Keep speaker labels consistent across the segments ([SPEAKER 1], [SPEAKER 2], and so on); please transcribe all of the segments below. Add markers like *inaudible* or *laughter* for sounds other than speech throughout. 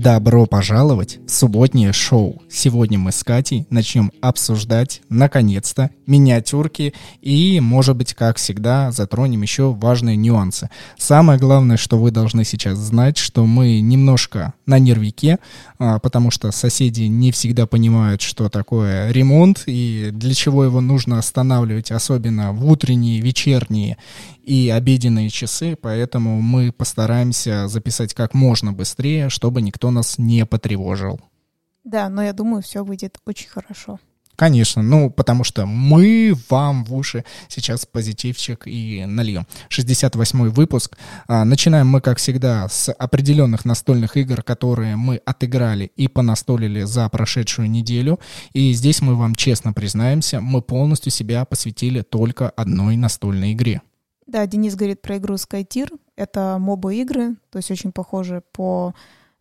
[SPEAKER 1] Добро пожаловать в субботнее шоу. Сегодня мы с Катей начнем обсуждать, наконец-то, миниатюрки и, может быть, как всегда, затронем еще важные нюансы. Самое главное, что вы должны сейчас знать, что мы немножко на нервике, а, потому что соседи не всегда понимают, что такое ремонт и для чего его нужно останавливать, особенно в утренние, вечерние и обеденные часы, поэтому мы постараемся записать как можно быстрее, чтобы никто нас не потревожил.
[SPEAKER 2] Да, но я думаю, все выйдет очень хорошо.
[SPEAKER 1] Конечно, ну, потому что мы вам в уши сейчас позитивчик и нальем. 68-й выпуск. А, начинаем мы, как всегда, с определенных настольных игр, которые мы отыграли и понастолили за прошедшую неделю. И здесь мы вам честно признаемся, мы полностью себя посвятили только одной настольной игре.
[SPEAKER 2] Да, Денис говорит про игру SkyTier. Это мобы игры, то есть очень похожи по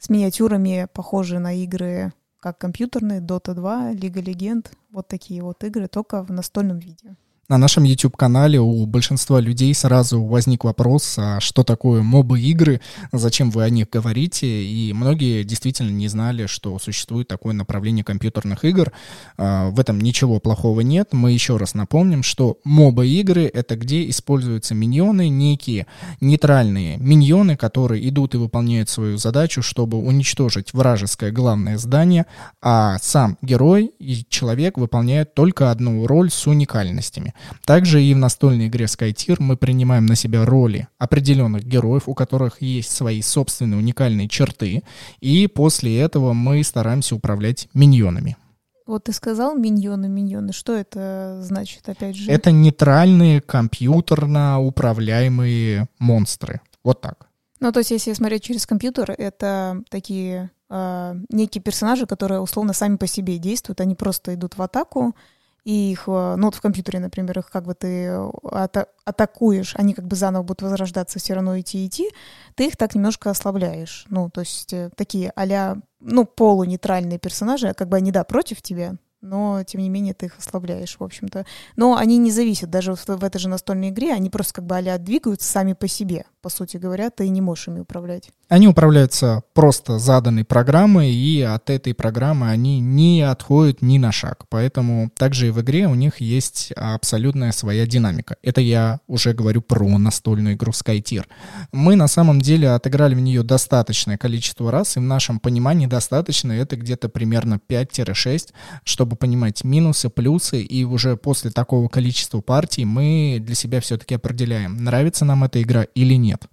[SPEAKER 2] с миниатюрами, похожи на игры как компьютерные, Dota 2, Лига Легенд, вот такие вот игры, только в настольном виде.
[SPEAKER 1] На нашем YouTube-канале у большинства людей сразу возник вопрос, а что такое мобы-игры, зачем вы о них говорите, и многие действительно не знали, что существует такое направление компьютерных игр. А, в этом ничего плохого нет. Мы еще раз напомним, что мобы-игры — это где используются миньоны, некие нейтральные миньоны, которые идут и выполняют свою задачу, чтобы уничтожить вражеское главное здание, а сам герой и человек выполняют только одну роль с уникальностями. Также и в настольной игре SkyTier мы принимаем на себя роли определенных героев, у которых есть свои собственные уникальные черты, и после этого мы стараемся управлять миньонами.
[SPEAKER 2] Вот ты сказал миньоны, миньоны. Что это значит, опять же?
[SPEAKER 1] Это нейтральные компьютерно управляемые монстры. Вот так.
[SPEAKER 2] Ну, то есть, если смотреть через компьютер, это такие э, некие персонажи, которые условно сами по себе действуют. Они просто идут в атаку, и их, э, ну вот в компьютере, например, их как бы ты ата- атакуешь, они как бы заново будут возрождаться, все равно идти идти, ты их так немножко ослабляешь. Ну, то есть э, такие а ну, полунейтральные персонажи, как бы они, да, против тебя, но тем не менее ты их ослабляешь, в общем-то. Но они не зависят, даже в, в этой же настольной игре, они просто как бы а двигаются сами по себе, по сути говоря, ты не можешь ими управлять.
[SPEAKER 1] Они управляются просто заданной программой, и от этой программы они не отходят ни на шаг. Поэтому также и в игре у них есть абсолютная своя динамика. Это я уже говорю про настольную игру SkyTier. Мы на самом деле отыграли в нее достаточное количество раз, и в нашем понимании достаточно это где-то примерно 5-6, чтобы понимать минусы, плюсы, и уже после такого количества партий мы для себя все-таки определяем, нравится нам эта игра или нет.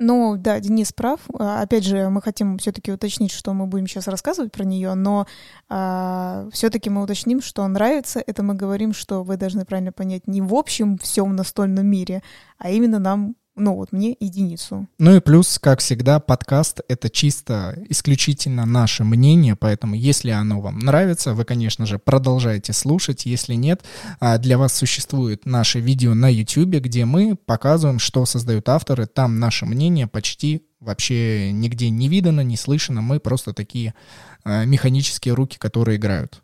[SPEAKER 2] Ну, да, Денис прав. А, опять же, мы хотим все-таки уточнить, что мы будем сейчас рассказывать про нее, но а, все-таки мы уточним, что нравится. Это мы говорим, что вы должны правильно понять не в общем всем настольном мире, а именно нам ну вот мне единицу.
[SPEAKER 1] Ну и плюс, как всегда, подкаст — это чисто исключительно наше мнение, поэтому если оно вам нравится, вы, конечно же, продолжайте слушать. Если нет, а, для вас существует наше видео на YouTube, где мы показываем, что создают авторы. Там наше мнение почти вообще нигде не видано, не слышно. Мы просто такие а, механические руки, которые играют.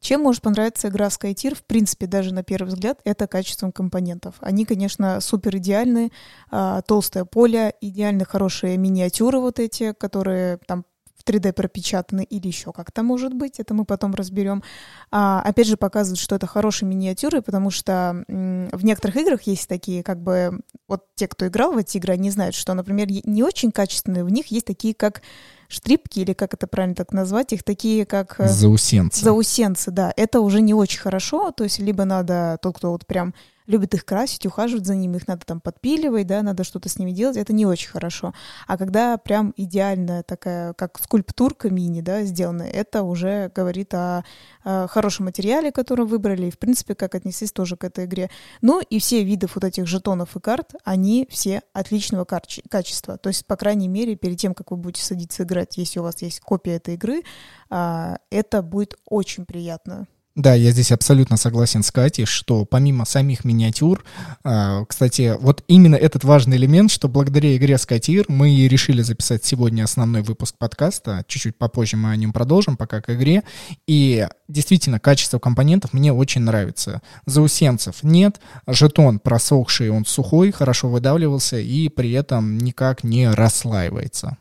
[SPEAKER 2] Чем может понравиться игра SkyTier, в принципе, даже на первый взгляд, это качеством компонентов. Они, конечно, супер идеальны, а, толстое поле, идеально хорошие миниатюры вот эти, которые там 3D пропечатаны или еще как-то может быть, это мы потом разберем. А, опять же, показывают, что это хорошие миниатюры, потому что м, в некоторых играх есть такие, как бы, вот те, кто играл в эти игры, они знают, что, например, не очень качественные, в них есть такие, как штрипки, или как это правильно так назвать, их такие как...
[SPEAKER 1] Э, заусенцы.
[SPEAKER 2] Заусенцы, да. Это уже не очень хорошо, то есть либо надо, тот, кто вот прям любит их красить, ухаживать за ними, их надо там подпиливать, да, надо что-то с ними делать, это не очень хорошо. А когда прям идеальная такая, как скульптурка мини, да, сделанная, это уже говорит о, о хорошем материале, который выбрали, и, в принципе, как отнеслись тоже к этой игре. Ну, и все виды вот этих жетонов и карт, они все отличного качества. То есть, по крайней мере, перед тем, как вы будете садиться играть, если у вас есть копия этой игры, а, это будет очень приятно
[SPEAKER 1] Да, я здесь абсолютно согласен с Катей, что помимо самих миниатюр, а, кстати, вот именно этот важный элемент, что благодаря игре Скатир мы решили записать сегодня основной выпуск подкаста, чуть-чуть попозже мы о нем продолжим, пока к игре, и действительно качество компонентов мне очень нравится. Заусенцев нет, жетон просохший, он сухой, хорошо выдавливался и при этом никак не расслаивается.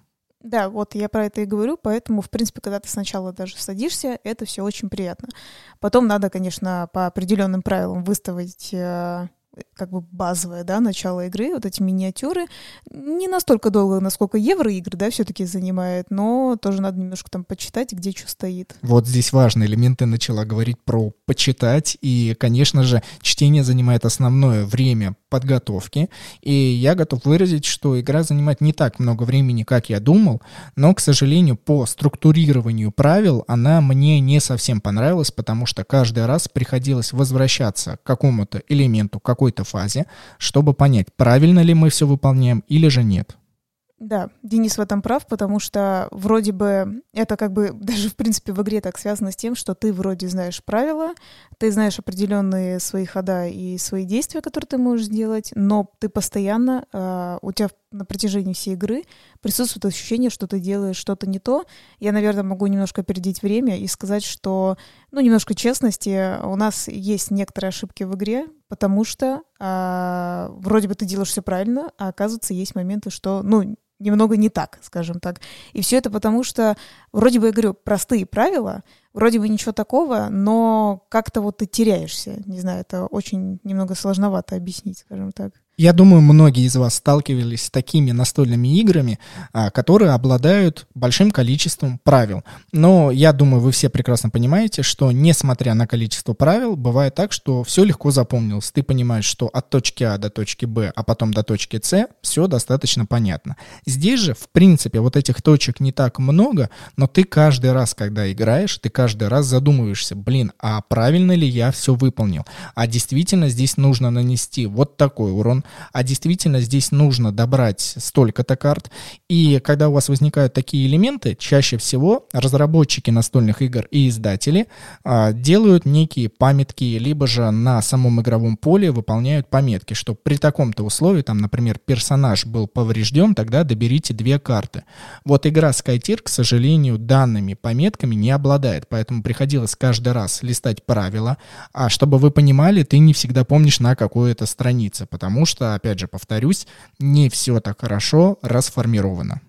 [SPEAKER 2] Да, вот я про это и говорю, поэтому, в принципе, когда ты сначала даже садишься, это все очень приятно. Потом надо, конечно, по определенным правилам выставить э, как бы базовое, да, начало игры, вот эти миниатюры. Не настолько долго, насколько евроигры, да, все-таки занимает, но тоже надо немножко там почитать, где что стоит.
[SPEAKER 1] Вот здесь важный элемент, ты начала говорить про почитать, и, конечно же, чтение занимает основное время подготовки, и я готов выразить, что игра занимает не так много времени, как я думал, но, к сожалению, по структурированию правил она мне не совсем понравилась, потому что каждый раз приходилось возвращаться к какому-то элементу, какой-то фазе, чтобы понять, правильно ли мы все выполняем или же нет.
[SPEAKER 2] Да, Денис в этом прав, потому что вроде бы это как бы *laughs* даже в принципе в игре так связано с тем, что ты вроде знаешь правила, ты знаешь определенные свои хода и свои действия, которые ты можешь сделать, но ты постоянно, э, у тебя на протяжении всей игры присутствует ощущение, что ты делаешь что-то не то. Я, наверное, могу немножко опередить время и сказать, что, ну, немножко честности, у нас есть некоторые ошибки в игре, потому что э, вроде бы ты делаешь все правильно, а оказывается есть моменты, что, ну, немного не так, скажем так. И все это потому, что вроде бы, я говорю, простые правила, вроде бы ничего такого, но как-то вот ты теряешься. Не знаю, это очень немного сложновато объяснить, скажем так.
[SPEAKER 1] Я думаю, многие из вас сталкивались с такими настольными играми, а, которые обладают большим количеством правил. Но я думаю, вы все прекрасно понимаете, что несмотря на количество правил, бывает так, что все легко запомнилось. Ты понимаешь, что от точки А до точки Б, а потом до точки С все достаточно понятно. Здесь же, в принципе, вот этих точек не так много, но ты каждый раз, когда играешь, ты каждый раз задумываешься, блин, а правильно ли я все выполнил? А действительно здесь нужно нанести вот такой урон, а действительно здесь нужно добрать столько-то карт. И когда у вас возникают такие элементы, чаще всего разработчики настольных игр и издатели а, делают некие памятки, либо же на самом игровом поле выполняют пометки, что при таком-то условии, там, например, персонаж был поврежден, тогда доберите две карты. Вот игра SkyTier, к сожалению, данными пометками не обладает, поэтому приходилось каждый раз листать правила, а чтобы вы понимали, ты не всегда помнишь на какой это странице, потому что что, опять же, повторюсь, не все так хорошо расформировано.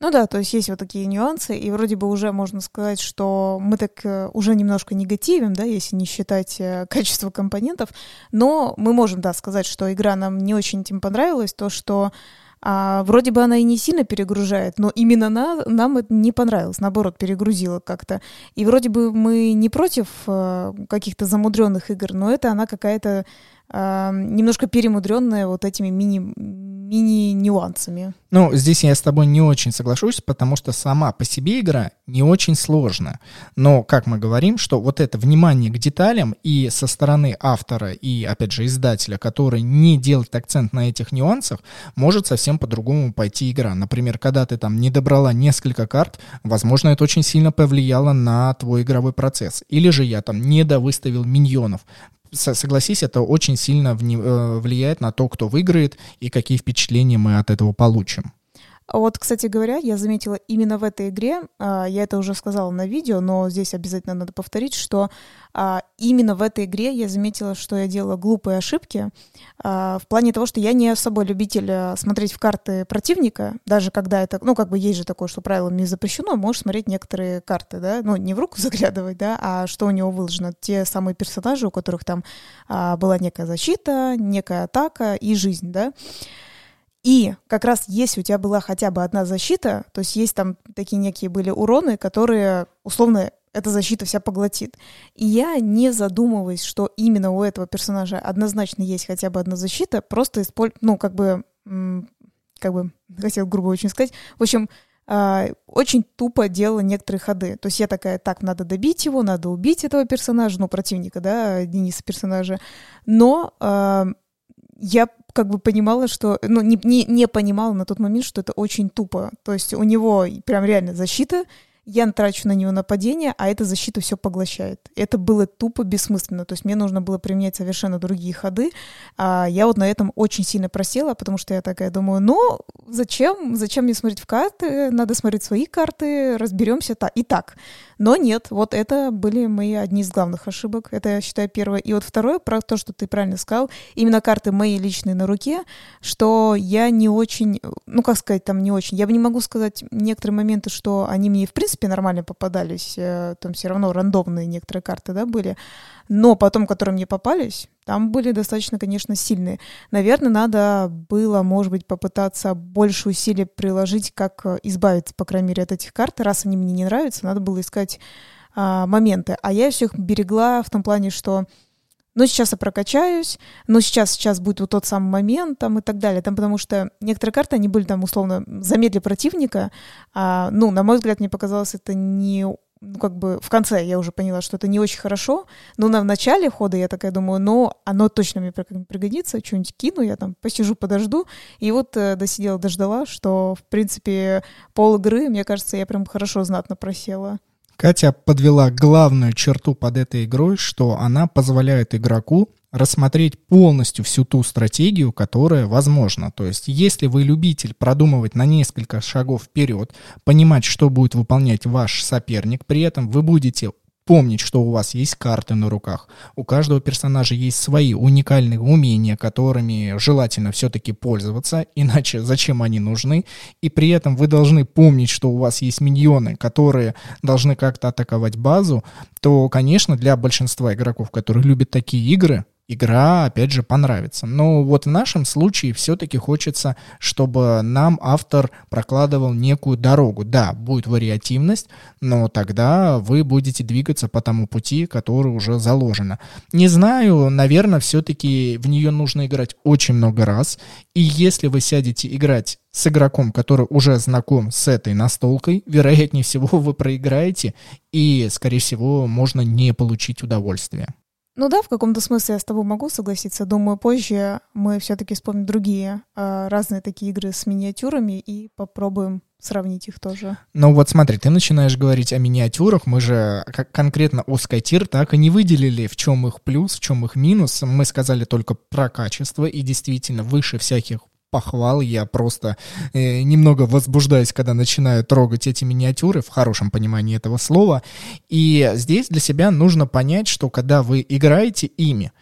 [SPEAKER 2] Ну да, то есть есть вот такие нюансы, и вроде бы уже можно сказать, что мы так э, уже немножко негативим, да, если не считать э, качество компонентов, но мы можем, да, сказать, что игра нам не очень этим понравилась, то, что а, вроде бы она и не сильно перегружает, но именно на, нам это не понравилось, наоборот, перегрузила как-то. И вроде бы мы не против а, каких-то замудренных игр, но это она какая-то немножко перемудренная вот этими мини, мини-нюансами.
[SPEAKER 1] Ну, здесь я с тобой не очень соглашусь, потому что сама по себе игра не очень сложная. Но, как мы говорим, что вот это внимание к деталям и со стороны автора и, опять же, издателя, который не делает акцент на этих нюансах, может совсем по-другому пойти игра. Например, когда ты там не добрала несколько карт, возможно, это очень сильно повлияло на твой игровой процесс. Или же я там не довыставил миньонов согласись, это очень сильно э, влияет на то, кто выиграет и какие впечатления мы от этого получим.
[SPEAKER 2] Вот, кстати говоря, я заметила именно в этой игре, а, я это уже сказала на видео, но здесь обязательно надо повторить, что а, именно в этой игре я заметила, что я делала глупые ошибки а, в плане того, что я не особо любитель смотреть в карты противника, даже когда это, ну, как бы есть же такое, что правилами запрещено, можешь смотреть некоторые карты, да, ну, не в руку *laughs* заглядывать, да, а что у него выложено, те самые персонажи, у которых там была некая защита, некая атака и жизнь, да, и как раз если у тебя была хотя бы одна защита, то есть есть там такие некие были уроны, которые условно эта защита вся поглотит. И я не задумываюсь, что именно у этого персонажа однозначно есть хотя бы одна защита, просто использую, ну, как бы, как бы, хотел грубо очень сказать. В общем, Uh, очень тупо делала некоторые ходы. То есть я такая, так, надо добить его, надо убить этого персонажа, ну, противника, да, Дениса персонажа. Но uh, я как бы понимала, что, ну, не, не, не понимала на тот момент, что это очень тупо. То есть у него прям реально защита, я трачу на нее нападение, а эта защита все поглощает. Это было тупо бессмысленно. То есть мне нужно было применять совершенно другие ходы. А я вот на этом очень сильно просела, потому что я такая думаю, ну, зачем? Зачем мне смотреть в карты? Надо смотреть свои карты, разберемся та и так. Но нет, вот это были мои одни из главных ошибок. Это, я считаю, первое. И вот второе, про то, что ты правильно сказал, именно карты мои личные на руке, что я не очень, ну, как сказать, там не очень. Я бы не могу сказать некоторые моменты, что они мне, в принципе, нормально попадались. Э, там все равно рандомные некоторые карты, да, были. Но потом, которые мне попались, там были достаточно, конечно, сильные. Наверное, надо было, может быть, попытаться больше усилий приложить, как э, избавиться, по крайней мере, от этих карт. Раз они мне не нравятся, надо было искать а, моменты. А я все их берегла в том плане, что ну, сейчас я прокачаюсь, ну, сейчас, сейчас будет вот тот самый момент, там, и так далее, там, потому что некоторые карты, они были, там, условно, замедли противника, а, ну, на мой взгляд, мне показалось это не ну, как бы в конце я уже поняла, что это не очень хорошо, но на в начале хода я такая думаю, ну, оно точно мне пригодится, что-нибудь кину, я там посижу, подожду, и вот э, досидела, дождала, что, в принципе, пол игры, мне кажется, я прям хорошо знатно просела.
[SPEAKER 1] Катя подвела главную черту под этой игрой, что она позволяет игроку рассмотреть полностью всю ту стратегию, которая возможна. То есть, если вы любитель продумывать на несколько шагов вперед, понимать, что будет выполнять ваш соперник, при этом вы будете помнить, что у вас есть карты на руках. У каждого персонажа есть свои уникальные умения, которыми желательно все-таки пользоваться, иначе зачем они нужны. И при этом вы должны помнить, что у вас есть миньоны, которые должны как-то атаковать базу, то, конечно, для большинства игроков, которые любят такие игры, игра, опять же, понравится. Но вот в нашем случае все-таки хочется, чтобы нам автор прокладывал некую дорогу. Да, будет вариативность, но тогда вы будете двигаться по тому пути, который уже заложено. Не знаю, наверное, все-таки в нее нужно играть очень много раз. И если вы сядете играть с игроком, который уже знаком с этой настолкой, вероятнее всего вы проиграете, и, скорее всего, можно не получить удовольствие.
[SPEAKER 2] Ну да, в каком-то смысле я с тобой могу согласиться. Думаю, позже мы все-таки вспомним другие э, разные такие игры с миниатюрами и попробуем сравнить их тоже.
[SPEAKER 1] Ну вот смотри, ты начинаешь говорить о миниатюрах, мы же как конкретно о Skytier так и не выделили, в чем их плюс, в чем их минус. Мы сказали только про качество, и действительно выше всяких похвал. Я просто э, немного возбуждаюсь, когда начинаю трогать эти миниатюры, в хорошем понимании этого слова. И здесь для себя нужно понять, что когда вы играете ими,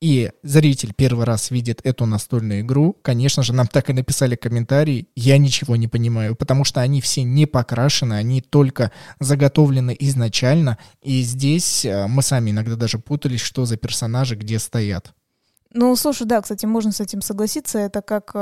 [SPEAKER 1] и зритель первый раз видит эту настольную игру, конечно же, нам так и написали комментарии, я ничего не понимаю, потому что они все не покрашены, они только заготовлены изначально, и здесь э, мы сами иногда даже путались, что за персонажи где стоят.
[SPEAKER 2] Ну, слушай, да, кстати, можно с этим согласиться. Это как э,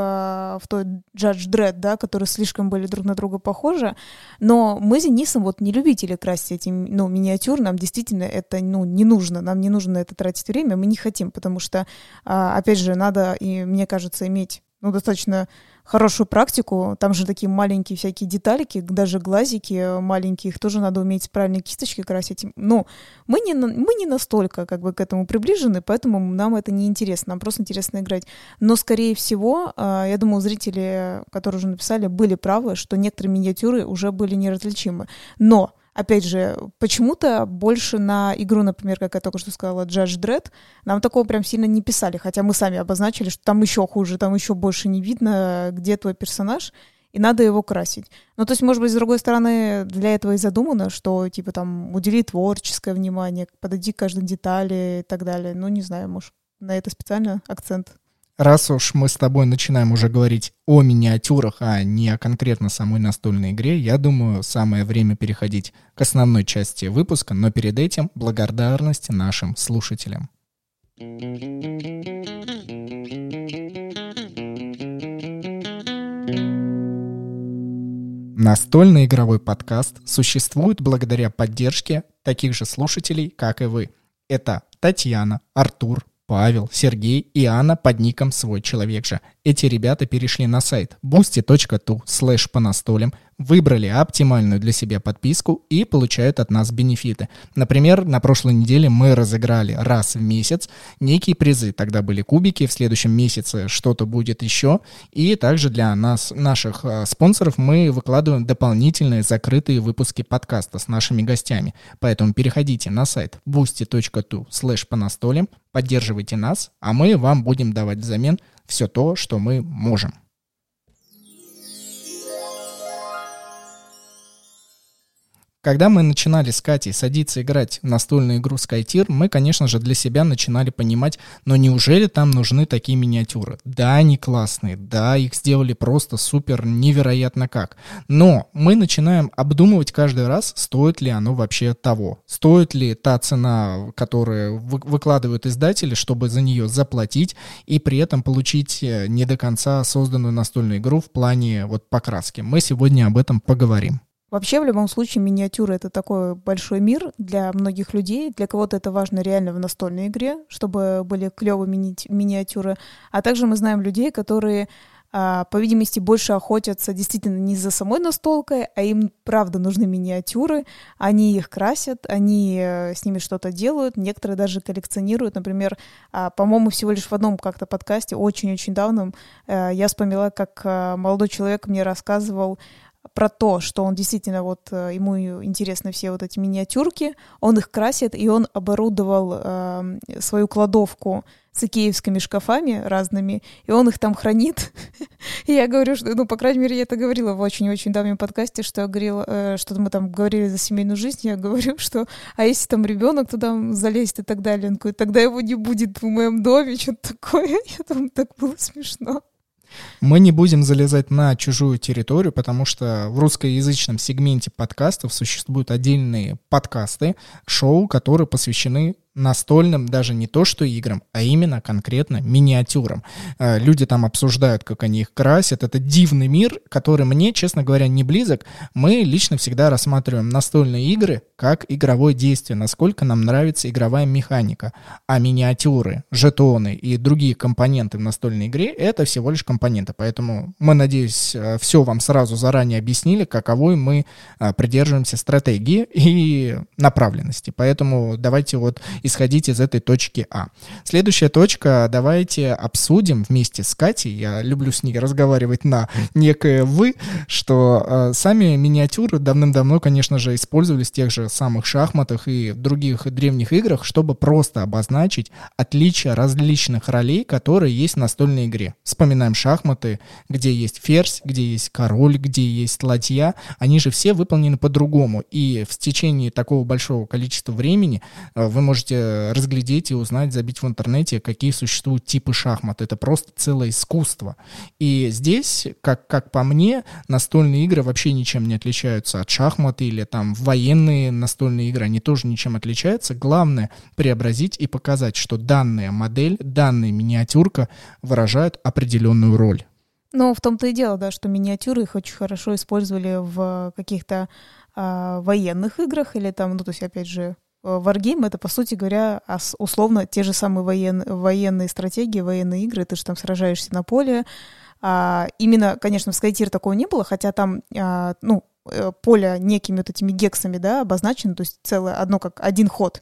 [SPEAKER 2] в той Judge Dredd, да, которые слишком были друг на друга похожи. Но мы с Денисом вот не любители красить эти, ну, миниатюр. Нам действительно это, ну, не нужно. Нам не нужно это тратить время. Мы не хотим, потому что, э, опять же, надо, и мне кажется, иметь, ну, достаточно хорошую практику. Там же такие маленькие всякие деталики, даже глазики маленькие, их тоже надо уметь правильно кисточки красить. Ну, мы не, мы не настолько как бы к этому приближены, поэтому нам это не интересно, нам просто интересно играть. Но, скорее всего, а, я думаю, зрители, которые уже написали, были правы, что некоторые миниатюры уже были неразличимы. Но опять же, почему-то больше на игру, например, как я только что сказала, Judge Dredd, нам такого прям сильно не писали, хотя мы сами обозначили, что там еще хуже, там еще больше не видно, где твой персонаж, и надо его красить. Ну, то есть, может быть, с другой стороны, для этого и задумано, что, типа, там, удели творческое внимание, подойди к каждой детали и так далее. Ну, не знаю, может, на это специально акцент
[SPEAKER 1] раз уж мы с тобой начинаем уже говорить о миниатюрах, а не о конкретно самой настольной игре, я думаю, самое время переходить к основной части выпуска, но перед этим благодарность нашим слушателям. Настольный игровой подкаст существует благодаря поддержке таких же слушателей, как и вы. Это Татьяна, Артур, Павел, Сергей и Анна под ником «Свой человек же». Эти ребята перешли на сайт boosty.tu слэш по настолям, выбрали оптимальную для себя подписку и получают от нас бенефиты. Например, на прошлой неделе мы разыграли раз в месяц некие призы. Тогда были кубики, в следующем месяце что-то будет еще. И также для нас, наших э, спонсоров, мы выкладываем дополнительные закрытые выпуски подкаста с нашими гостями. Поэтому переходите на сайт boosty.tu слэш по настолям, поддерживайте нас, а мы вам будем давать взамен все то, что мы можем. Когда мы начинали с Катей садиться играть в настольную игру SkyTier, мы, конечно же, для себя начинали понимать, но неужели там нужны такие миниатюры? Да, они классные, да, их сделали просто супер невероятно как. Но мы начинаем обдумывать каждый раз, стоит ли оно вообще того. Стоит ли та цена, которую выкладывают издатели, чтобы за нее заплатить и при этом получить э, не до конца созданную настольную игру в плане вот покраски. Мы сегодня об этом поговорим.
[SPEAKER 2] Вообще, в любом случае, миниатюры — это такой большой мир для многих людей. Для кого-то это важно реально в настольной игре, чтобы были клевые мини миниатюры. А также мы знаем людей, которые а, по видимости, больше охотятся действительно не за самой настолкой, а им, правда, нужны миниатюры, они их красят, они э, с ними что-то делают, некоторые даже коллекционируют. Например, а, по-моему, всего лишь в одном как-то подкасте, очень-очень давнем, э, я вспомнила, как э, молодой человек мне рассказывал про то, что он действительно вот э, ему интересны все вот эти миниатюрки, он их красит, и он оборудовал э, свою кладовку с икеевскими шкафами разными, и он их там хранит. и *laughs* я говорю, что, ну, по крайней мере, я это говорила в очень-очень давнем подкасте, что я говорила, э, что мы там говорили за семейную жизнь, я говорю, *laughs* что, а если там ребенок туда залезет и так далее, он говорит, тогда его не будет в моем доме, *laughs* что-то такое. я думаю, так было смешно.
[SPEAKER 1] Мы не будем залезать на чужую территорию, потому что в русскоязычном сегменте подкастов существуют отдельные подкасты, шоу, которые посвящены настольным даже не то что играм, а именно конкретно миниатюрам. Э, люди там обсуждают, как они их красят. Это дивный мир, который мне, честно говоря, не близок. Мы лично всегда рассматриваем настольные игры как игровое действие, насколько нам нравится игровая механика. А миниатюры, жетоны и другие компоненты в настольной игре — это всего лишь компоненты. Поэтому мы, надеюсь, э, все вам сразу заранее объяснили, каковой мы э, придерживаемся стратегии и направленности. Поэтому давайте вот исходить из этой точки А. Следующая точка, давайте обсудим вместе с Катей, я люблю с ней разговаривать на некое «вы», что э, сами миниатюры давным-давно, конечно же, использовались в тех же самых шахматах и других древних играх, чтобы просто обозначить отличия различных ролей, которые есть в настольной игре. Вспоминаем шахматы, где есть ферзь, где есть король, где есть ладья, они же все выполнены по-другому, и в течение такого большого количества времени э, вы можете можете разглядеть и узнать, забить в интернете, какие существуют типы шахмат. Это просто целое искусство. И здесь, как, как по мне, настольные игры вообще ничем не отличаются от шахмат или там военные настольные игры, они тоже ничем отличаются. Главное преобразить и показать, что данная модель, данная миниатюрка выражают определенную роль.
[SPEAKER 2] Ну, в том-то и дело, да, что миниатюры их очень хорошо использовали в каких-то э, военных играх или там, ну, то есть, опять же, Wargame — это, по сути говоря, условно те же самые воен, военные стратегии, военные игры. Ты же там сражаешься на поле. А, именно, конечно, в Skytier такого не было, хотя там, а, ну, э, поле некими вот этими гексами, да, обозначено, то есть целое, одно как один ход.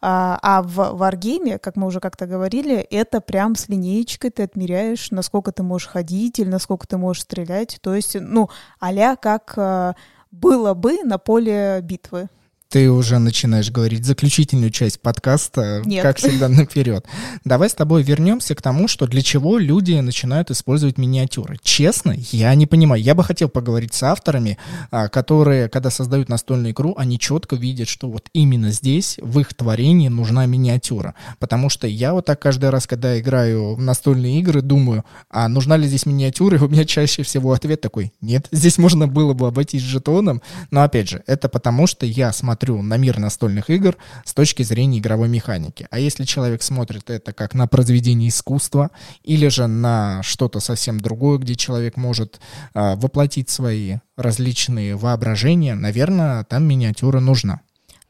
[SPEAKER 2] А, а в Wargame, как мы уже как-то говорили, это прям с линеечкой ты отмеряешь, насколько ты можешь ходить или насколько ты можешь стрелять. То есть, ну, а как э, было бы на поле битвы.
[SPEAKER 1] Ты уже начинаешь говорить заключительную часть подкаста,
[SPEAKER 2] Нет.
[SPEAKER 1] как всегда, наперед. Давай с тобой вернемся к тому, что для чего люди начинают использовать миниатюры. Честно, я не понимаю. Я бы хотел поговорить с авторами, а, которые, когда создают настольную игру, они четко видят, что вот именно здесь, в их творении, нужна миниатюра. Потому что я вот так каждый раз, когда играю в настольные игры, думаю, а нужна ли здесь миниатюра? И у меня чаще всего ответ такой, нет, здесь можно было бы обойтись жетоном. Но опять же, это потому, что я смотрю смотрю на мир настольных игр с точки зрения игровой механики. А если человек смотрит это как на произведение искусства или же на что-то совсем другое, где человек может э, воплотить свои различные воображения, наверное, там миниатюра нужна.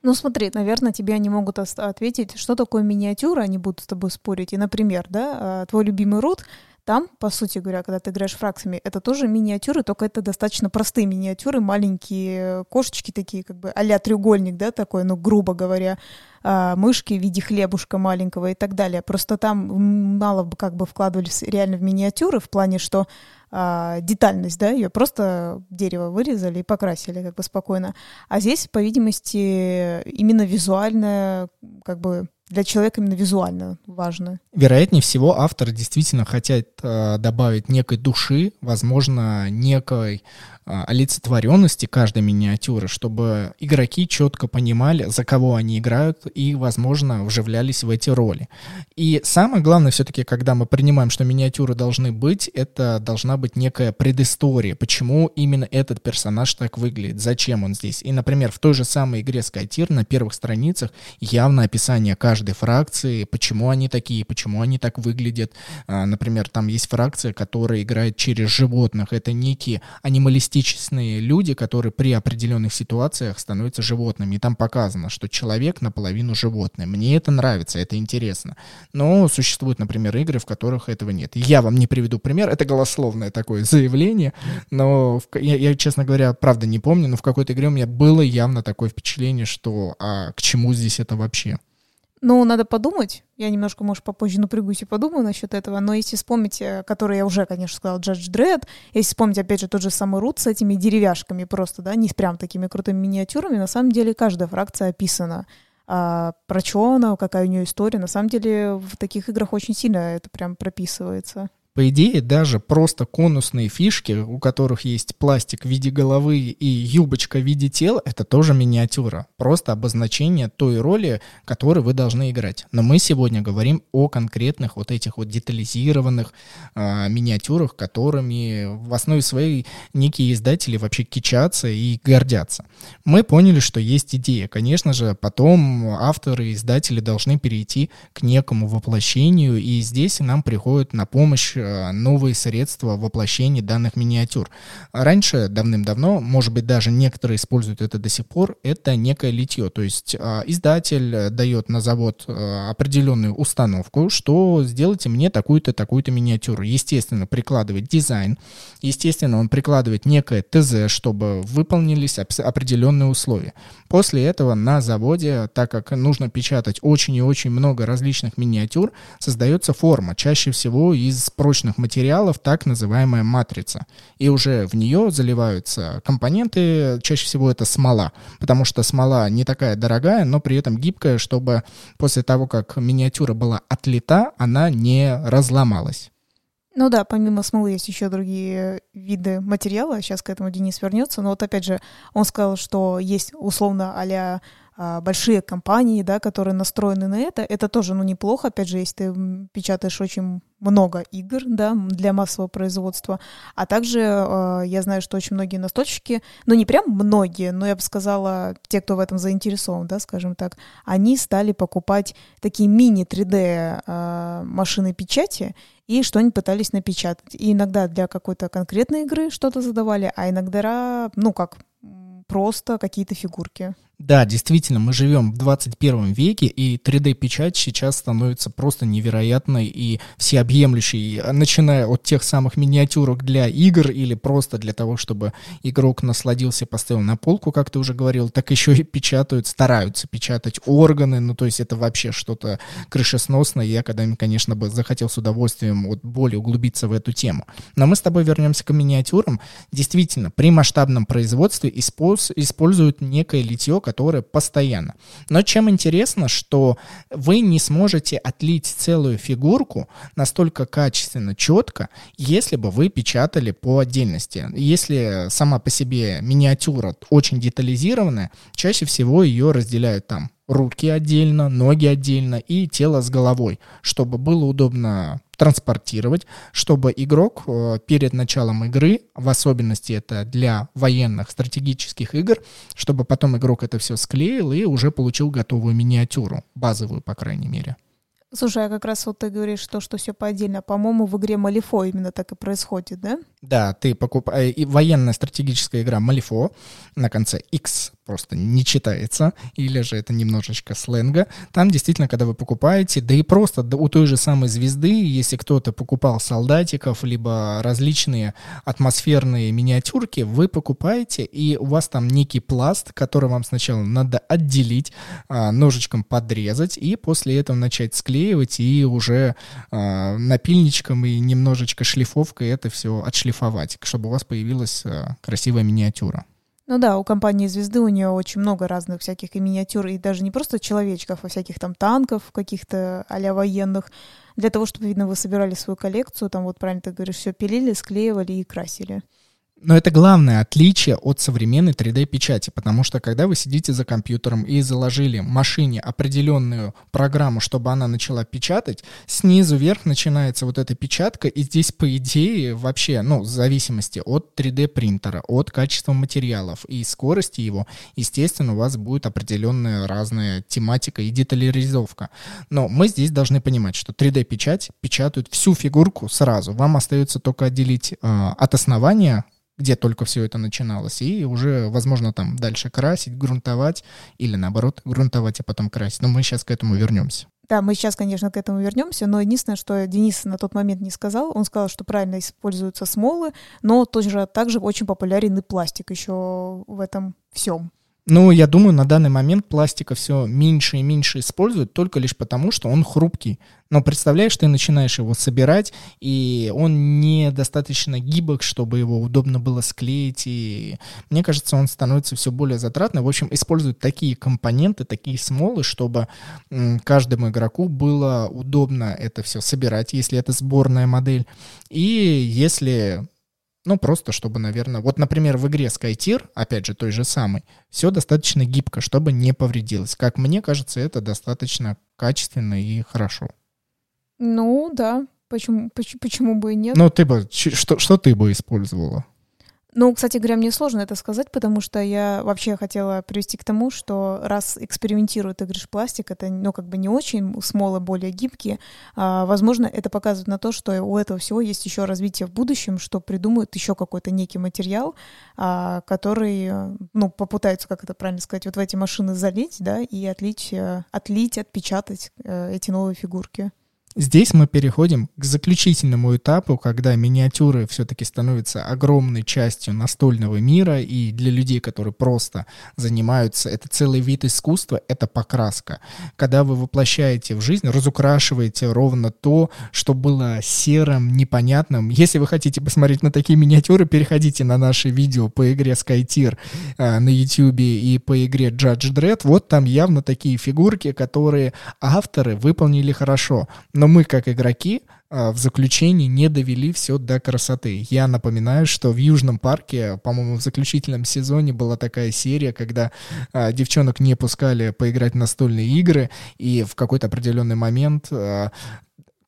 [SPEAKER 2] Ну смотри, наверное, тебе они могут ответить, что такое миниатюра, они будут с тобой спорить. И, например, да, а, твой любимый рут, там, по сути говоря, когда ты играешь фракциями, это тоже миниатюры, только это достаточно простые миниатюры, маленькие кошечки такие, как бы а треугольник, да, такой, ну, грубо говоря, а, мышки в виде хлебушка маленького и так далее. Просто там мало бы как бы вкладывались реально в миниатюры в плане, что а, детальность, да, ее просто дерево вырезали и покрасили как бы спокойно. А здесь, по видимости, именно визуальная как бы для человека именно визуально важно.
[SPEAKER 1] Вероятнее всего, авторы действительно хотят э, добавить некой души, возможно, некой олицетворенности каждой миниатюры, чтобы игроки четко понимали, за кого они играют и, возможно, вживлялись в эти роли. И самое главное все-таки, когда мы принимаем, что миниатюры должны быть, это должна быть некая предыстория, почему именно этот персонаж так выглядит, зачем он здесь. И, например, в той же самой игре Skytier на первых страницах явно описание каждой фракции, почему они такие, почему они так выглядят. А, например, там есть фракция, которая играет через животных. Это некие анималистические эгоистичные люди, которые при определенных ситуациях становятся животными. И там показано, что человек наполовину животное. Мне это нравится, это интересно. Но существуют, например, игры, в которых этого нет. Я вам не приведу пример, это голословное такое заявление, но я, я, честно говоря, правда не помню, но в какой-то игре у меня было явно такое впечатление, что а к чему здесь это вообще?
[SPEAKER 2] Ну, надо подумать. Я немножко, может, попозже напрягусь и подумаю насчет этого. Но если вспомнить, э, который я уже, конечно, сказала, Judge Dredd, если вспомнить, опять же, тот же самый Рут с этими деревяшками просто, да, не с прям такими крутыми миниатюрами, на самом деле каждая фракция описана. А про что она, какая у нее история. На самом деле в таких играх очень сильно это прям прописывается.
[SPEAKER 1] По идее, даже просто конусные фишки, у которых есть пластик в виде головы и юбочка в виде тела, это тоже миниатюра. Просто обозначение той роли, которую вы должны играть. Но мы сегодня говорим о конкретных вот этих вот детализированных э, миниатюрах, которыми в основе своей некие издатели вообще кичатся и гордятся. Мы поняли, что есть идея. Конечно же, потом авторы и издатели должны перейти к некому воплощению, и здесь нам приходит на помощь новые средства воплощения данных миниатюр. Раньше, давным-давно, может быть, даже некоторые используют это до сих пор, это некое литье. То есть э, издатель дает на завод э, определенную установку, что сделайте мне такую-то, такую-то миниатюру. Естественно, прикладывает дизайн, естественно, он прикладывает некое ТЗ, чтобы выполнились определенные условия. После этого на заводе, так как нужно печатать очень и очень много различных миниатюр, создается форма, чаще всего из прочных прочных материалов так называемая матрица. И уже в нее заливаются компоненты, чаще всего это смола, потому что смола не такая дорогая, но при этом гибкая, чтобы после того, как миниатюра была отлита, она не разломалась.
[SPEAKER 2] Ну да, помимо смолы есть еще другие виды материала. Сейчас к этому Денис вернется. Но вот опять же, он сказал, что есть условно а, большие компании, да, которые настроены на это, это тоже, ну, неплохо, опять же, если ты печатаешь очень много игр, да, для массового производства, а также э, я знаю, что очень многие настольщики, ну, не прям многие, но я бы сказала, те, кто в этом заинтересован, да, скажем так, они стали покупать такие мини-3D э, машины печати, и что-нибудь пытались напечатать. И иногда для какой-то конкретной игры что-то задавали, а иногда, ну, как просто какие-то фигурки.
[SPEAKER 1] Да, действительно, мы живем в 21 веке, и 3D-печать сейчас становится просто невероятной и всеобъемлющей, начиная от тех самых миниатюрок для игр или просто для того, чтобы игрок насладился, поставил на полку, как ты уже говорил, так еще и печатают, стараются печатать органы, ну то есть это вообще что-то крышесносное. Я когда-нибудь, конечно, бы захотел с удовольствием вот более углубиться в эту тему. Но мы с тобой вернемся к миниатюрам. Действительно, при масштабном производстве используют некое литье, которая постоянно. Но чем интересно, что вы не сможете отлить целую фигурку настолько качественно, четко, если бы вы печатали по отдельности. Если сама по себе миниатюра очень детализированная, чаще всего ее разделяют там руки отдельно, ноги отдельно и тело с головой, чтобы было удобно транспортировать, чтобы игрок э, перед началом игры, в особенности это для военных стратегических игр, чтобы потом игрок это все склеил и уже получил готовую миниатюру, базовую, по крайней мере.
[SPEAKER 2] Слушай, а как раз вот ты говоришь то, что все по отдельно. По-моему, в игре Малифо именно так и происходит, да?
[SPEAKER 1] Да, ты покупаешь... И военная стратегическая игра Малифо на конце X просто не читается, или же это немножечко сленга. Там действительно, когда вы покупаете, да и просто у той же самой звезды, если кто-то покупал солдатиков, либо различные атмосферные миниатюрки, вы покупаете, и у вас там некий пласт, который вам сначала надо отделить, а, ножичком подрезать, и после этого начать склеивать, и уже а, напильничком и немножечко шлифовкой это все отшлифовать, чтобы у вас появилась а, красивая миниатюра.
[SPEAKER 2] Ну да, у компании «Звезды» у нее очень много разных всяких и миниатюр, и даже не просто человечков, а всяких там танков каких-то а военных. Для того, чтобы, видно, вы собирали свою коллекцию, там вот правильно ты говоришь, все пилили, склеивали и красили.
[SPEAKER 1] Но это главное отличие от современной 3D-печати, потому что когда вы сидите за компьютером и заложили машине определенную программу, чтобы она начала печатать, снизу вверх начинается вот эта печатка, и здесь, по идее, вообще, ну, в зависимости от 3D-принтера, от качества материалов и скорости его, естественно, у вас будет определенная разная тематика и детализовка. Но мы здесь должны понимать, что 3D-печать печатают всю фигурку сразу. Вам остается только отделить э, от основания где только все это начиналось, и уже, возможно, там дальше красить, грунтовать, или наоборот, грунтовать, а потом красить. Но мы сейчас к этому вернемся.
[SPEAKER 2] Да, мы сейчас, конечно, к этому вернемся, но единственное, что Денис на тот момент не сказал, он сказал, что правильно используются смолы, но тоже также очень популярен и пластик еще в этом всем.
[SPEAKER 1] Ну, я думаю, на данный момент пластика все меньше и меньше используют только лишь потому, что он хрупкий. Но представляешь, ты начинаешь его собирать, и он недостаточно гибок, чтобы его удобно было склеить. И мне кажется, он становится все более затратным. В общем, используют такие компоненты, такие смолы, чтобы каждому игроку было удобно это все собирать, если это сборная модель. И если ну, просто чтобы, наверное... Вот, например, в игре SkyTier, опять же, той же самой, все достаточно гибко, чтобы не повредилось. Как мне кажется, это достаточно качественно и хорошо.
[SPEAKER 2] Ну, да. Почему, почему, почему бы и нет?
[SPEAKER 1] Ну, ты бы... Что, что ты бы использовала?
[SPEAKER 2] Ну, кстати говоря, мне сложно это сказать, потому что я вообще хотела привести к тому, что раз экспериментируют, ты говоришь, пластик, это, ну, как бы не очень, смолы более гибкие, а, возможно, это показывает на то, что у этого всего есть еще развитие в будущем, что придумают еще какой-то некий материал, а, который, ну, попытаются, как это правильно сказать, вот в эти машины залить, да, и отлить, э, отлить, отпечатать э, эти новые фигурки.
[SPEAKER 1] Здесь мы переходим к заключительному этапу, когда миниатюры все-таки становятся огромной частью настольного мира, и для людей, которые просто занимаются, это целый вид искусства, это покраска. Когда вы воплощаете в жизнь, разукрашиваете ровно то, что было серым, непонятным. Если вы хотите посмотреть на такие миниатюры, переходите на наши видео по игре SkyTier э, на YouTube и по игре Judge Dredd. Вот там явно такие фигурки, которые авторы выполнили хорошо. Но но мы, как игроки, а, в заключении не довели все до красоты. Я напоминаю, что в Южном парке, по-моему, в заключительном сезоне была такая серия, когда а, девчонок не пускали поиграть в настольные игры, и в какой-то определенный момент а,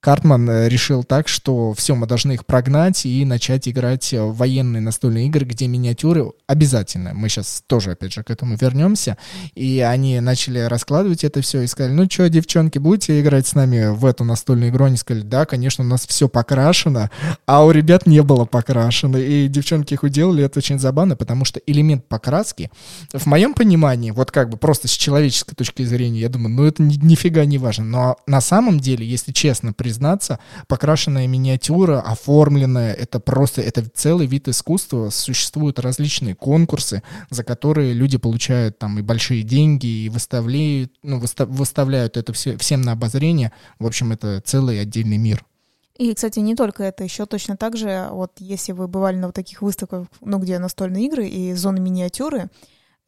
[SPEAKER 1] Картман э, решил так, что все, мы должны их прогнать и начать играть в военные настольные игры, где миниатюры обязательно. Мы сейчас тоже, опять же, к этому вернемся. И они начали раскладывать это все и сказали, ну что, девчонки, будете играть с нами в эту настольную игру? Они сказали, да, конечно, у нас все покрашено, а у ребят не было покрашено. И девчонки их уделали, это очень забавно, потому что элемент покраски, в моем понимании, вот как бы просто с человеческой точки зрения, я думаю, ну это ни, нифига не важно. Но на самом деле, если честно, признаться, покрашенная миниатюра, оформленная, это просто, это целый вид искусства. Существуют различные конкурсы, за которые люди получают там и большие деньги, и выставляют, ну, выстав, выставляют это все, всем на обозрение. В общем, это целый отдельный мир.
[SPEAKER 2] И, кстати, не только это, еще точно так же, вот если вы бывали на вот таких выставках, ну, где настольные игры и зоны миниатюры,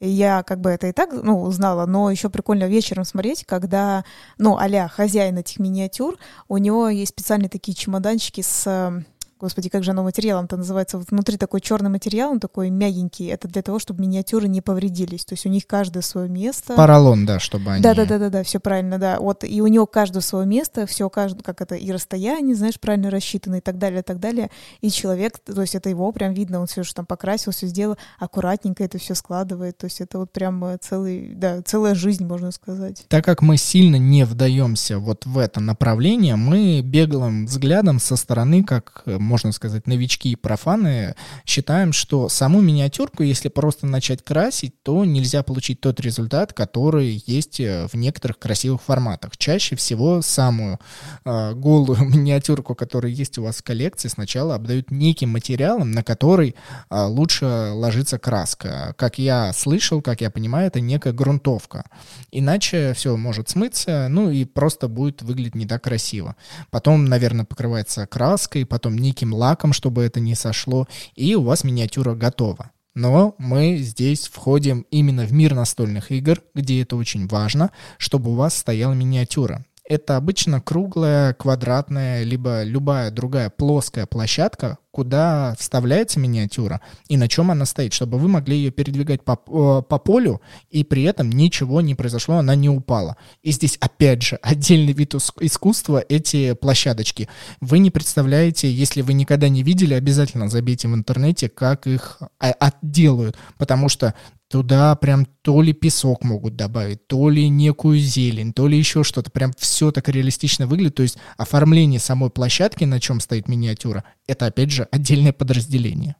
[SPEAKER 2] я как бы это и так, ну, узнала, но еще прикольно вечером смотреть, когда, ну, а хозяин этих миниатюр, у него есть специальные такие чемоданчики с господи, как же оно материалом-то называется, вот внутри такой черный материал, он такой мягенький, это для того, чтобы миниатюры не повредились, то есть у них каждое свое место.
[SPEAKER 1] Поролон, да, чтобы они...
[SPEAKER 2] Да-да-да-да, все правильно, да, вот, и у него каждое свое место, все, каждое, как это, и расстояние, знаешь, правильно рассчитано, и так далее, и так далее, и человек, то есть это его прям видно, он все же там покрасил, все сделал, аккуратненько это все складывает, то есть это вот прям э, целый, да, целая жизнь, можно сказать.
[SPEAKER 1] Так как мы сильно не вдаемся вот в это направление, мы беглым взглядом со стороны, как э, можно сказать, новички и профаны, считаем, что саму миниатюрку, если просто начать красить, то нельзя получить тот результат, который есть э, в некоторых красивых форматах. Чаще всего самую э, голую *laughs* миниатюрку, которая есть у вас в коллекции, сначала обдают неким материалом, на который э, лучше ложится краска. Как я слышал, как я понимаю, это некая грунтовка. Иначе все может смыться, ну и просто будет выглядеть не так красиво. Потом, наверное, покрывается краской, потом неким лаком, чтобы это не сошло, и у вас миниатюра готова. Но мы здесь входим именно в мир настольных игр, где это очень важно, чтобы у вас стояла миниатюра это обычно круглая, квадратная, либо любая другая плоская площадка, куда вставляется миниатюра и на чем она стоит, чтобы вы могли ее передвигать по, по полю, и при этом ничего не произошло, она не упала. И здесь, опять же, *laughs* отдельный вид искусства эти площадочки. Вы не представляете, если вы никогда не видели, обязательно забейте в интернете, как их а, отделают, потому что Туда прям то ли песок могут добавить, то ли некую зелень, то ли еще что-то. Прям все так реалистично выглядит. То есть оформление самой площадки, на чем стоит миниатюра, это опять же отдельное подразделение.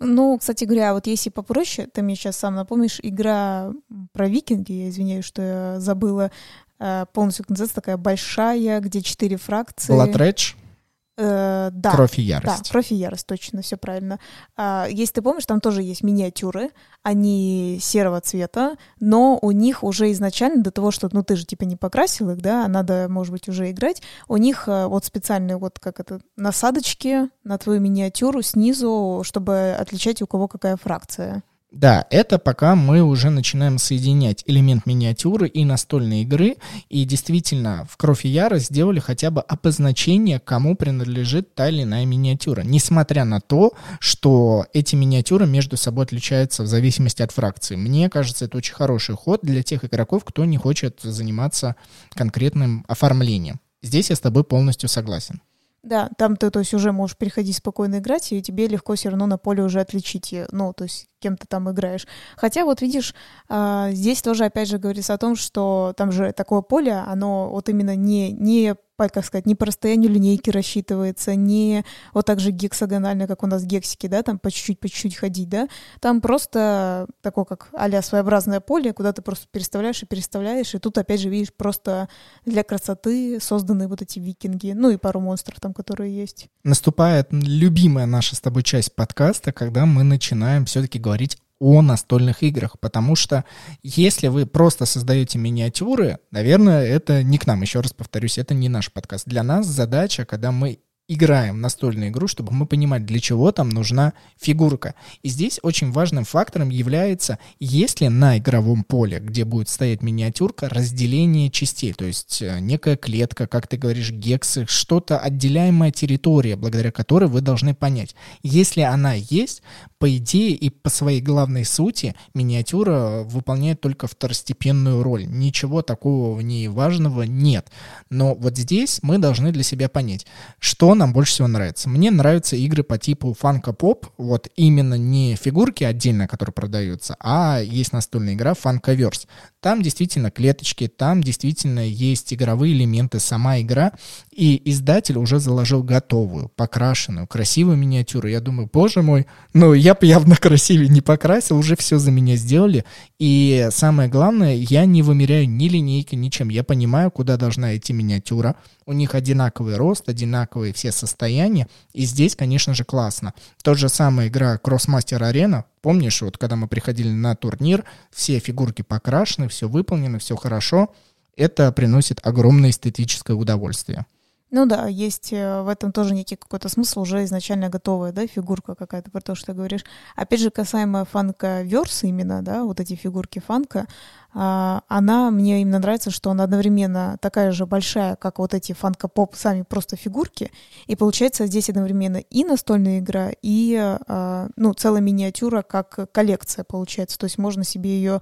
[SPEAKER 2] Ну, кстати говоря, вот если попроще, ты мне сейчас сам напомнишь, игра про викинги, я извиняюсь, что я забыла э, полностью, называется такая большая, где четыре фракции.
[SPEAKER 1] Blood Rage?
[SPEAKER 2] Э, да.
[SPEAKER 1] Кровь и ярость.
[SPEAKER 2] Да, кровь и ярость, точно, все правильно. А, если ты помнишь, там тоже есть миниатюры, они серого цвета, но у них уже изначально до того, что, ну, ты же типа не покрасил их, да, надо, может быть, уже играть, у них а, вот специальные вот как это, насадочки на твою миниатюру снизу, чтобы отличать, у кого какая фракция.
[SPEAKER 1] Да, это пока мы уже начинаем соединять элемент миниатюры и настольной игры, и действительно в «Кровь и ярость» сделали хотя бы обозначение, кому принадлежит та или иная миниатюра, несмотря на то, что эти миниатюры между собой отличаются в зависимости от фракции. Мне кажется, это очень хороший ход для тех игроков, кто не хочет заниматься конкретным оформлением. Здесь я с тобой полностью согласен.
[SPEAKER 2] Да, там ты, то есть, уже можешь переходить спокойно играть, и тебе легко все равно на поле уже отличить, ну, то есть, кем ты там играешь. Хотя вот видишь, а, здесь тоже опять же говорится о том, что там же такое поле, оно вот именно не, не как сказать, не по расстоянию линейки рассчитывается, не вот так же гексагонально, как у нас гексики, да, там по чуть-чуть, по чуть-чуть ходить, да, там просто такое, как а своеобразное поле, куда ты просто переставляешь и переставляешь, и тут, опять же, видишь, просто для красоты созданы вот эти викинги, ну и пару монстров там, которые есть.
[SPEAKER 1] Наступает любимая наша с тобой часть подкаста, когда мы начинаем все-таки говорить о настольных играх, потому что если вы просто создаете миниатюры, наверное, это не к нам, еще раз повторюсь, это не наш подкаст. Для нас задача, когда мы играем настольную игру, чтобы мы понимали, для чего там нужна фигурка. И здесь очень важным фактором является, есть ли на игровом поле, где будет стоять миниатюрка, разделение частей, то есть э, некая клетка, как ты говоришь, гексы, что-то отделяемая территория, благодаря которой вы должны понять. Если она есть, по идее и по своей главной сути миниатюра выполняет только второстепенную роль. Ничего такого в ней важного нет. Но вот здесь мы должны для себя понять, что нам больше всего нравится? Мне нравятся игры по типу фанка поп, вот именно не фигурки отдельно, которые продаются, а есть настольная игра фанковерс. Там действительно клеточки, там действительно есть игровые элементы, сама игра, и издатель уже заложил готовую, покрашенную, красивую миниатюру. Я думаю, боже мой, ну я бы явно красивее не покрасил, уже все за меня сделали. И самое главное, я не вымеряю ни линейкой, ничем. Я понимаю, куда должна идти миниатюра. У них одинаковый рост, одинаковые все состояния. И здесь, конечно же, классно. Тот же самая игра Crossmaster Arena, помнишь, вот когда мы приходили на турнир, все фигурки покрашены, все выполнено, все хорошо. Это приносит огромное эстетическое удовольствие.
[SPEAKER 2] Ну да, есть э, в этом тоже некий какой-то смысл, уже изначально готовая, да, фигурка какая-то, про то, что ты говоришь. Опять же, касаемо фанка верс именно, да, вот эти фигурки фанка, а, она, мне именно нравится, что она одновременно такая же большая, как вот эти фанка-поп, сами просто фигурки, и получается здесь одновременно и настольная игра, и, а, ну, целая миниатюра, как коллекция получается, то есть можно себе ее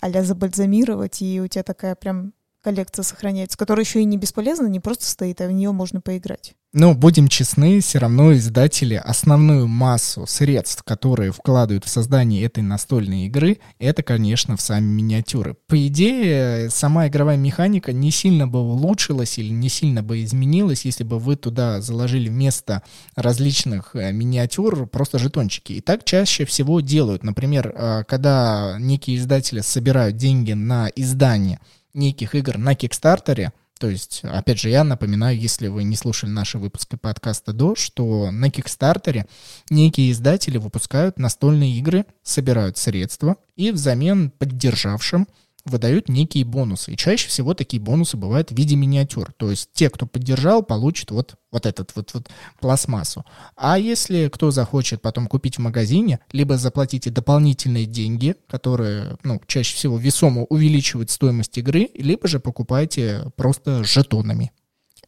[SPEAKER 2] а-ля забальзамировать, и у тебя такая прям коллекция сохраняется, которая еще и не бесполезна, не просто стоит, а в нее можно поиграть.
[SPEAKER 1] Но будем честны, все равно издатели основную массу средств, которые вкладывают в создание этой настольной игры, это, конечно, в сами миниатюры. По идее, сама игровая механика не сильно бы улучшилась или не сильно бы изменилась, если бы вы туда заложили вместо различных э, миниатюр просто жетончики. И так чаще всего делают. Например, э, когда некие издатели собирают деньги на издание неких игр на Кикстартере, то есть, опять же, я напоминаю, если вы не слушали наши выпуски подкаста до, что на Кикстартере некие издатели выпускают настольные игры, собирают средства и взамен поддержавшим выдают некие бонусы. И чаще всего такие бонусы бывают в виде миниатюр. То есть те, кто поддержал, получат вот, вот этот вот, вот пластмассу. А если кто захочет потом купить в магазине, либо заплатите дополнительные деньги, которые, ну, чаще всего весомо увеличивают стоимость игры, либо же покупайте просто жетонами.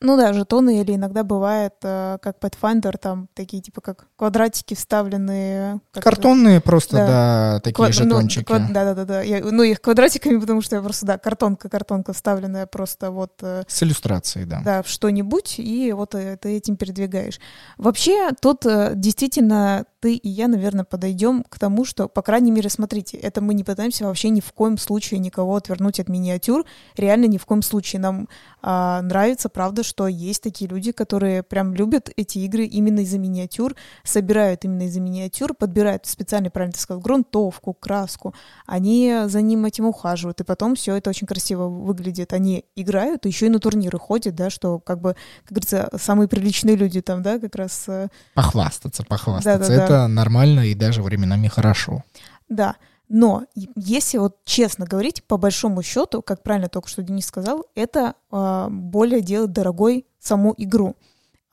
[SPEAKER 2] Ну да, жетоны или иногда бывает, э, как Pathfinder, там такие типа как квадратики вставленные.
[SPEAKER 1] Картонные просто, да, да такие Квад... Ну, жетончики.
[SPEAKER 2] Ну, квад... Да, да, да, да. Я... Ну, их квадратиками, потому что я просто, да, картонка, картонка вставленная просто вот... Э,
[SPEAKER 1] С иллюстрацией, да.
[SPEAKER 2] Да, в что-нибудь, и вот э, ты этим передвигаешь. Вообще, тут действительно ты и я, наверное, подойдем к тому, что, по крайней мере, смотрите, это мы не пытаемся вообще ни в коем случае никого отвернуть от миниатюр, реально ни в коем случае. Нам а, нравится, правда, что есть такие люди, которые прям любят эти игры именно из-за миниатюр, собирают именно из-за миниатюр, подбирают специально, правильно ты сказал, грунтовку, краску, они за ним этим ухаживают, и потом все это очень красиво выглядит. Они играют, еще и на турниры ходят, да, что, как бы, как говорится, самые приличные люди там, да, как раз... Э,
[SPEAKER 1] похвастаться, похвастаться. Да, да, это нормально и даже временами хорошо.
[SPEAKER 2] Да. Но если вот честно говорить, по большому счету, как правильно только что Денис сказал, это э, более делает дорогой саму игру.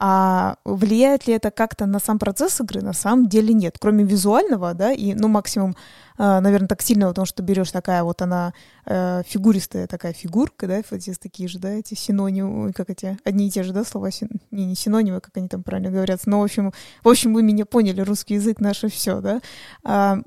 [SPEAKER 2] А влияет ли это как-то на сам процесс игры? На самом деле нет. Кроме визуального, да, и, ну, максимум, э, наверное, тактильного, потому что берешь такая вот она э, фигуристая такая фигурка, да, здесь такие же, да, эти синонимы, как эти, одни и те же, да, слова, син... не, не синонимы, как они там правильно говорят, но, в общем, в общем, вы меня поняли, русский язык наше все, да. А,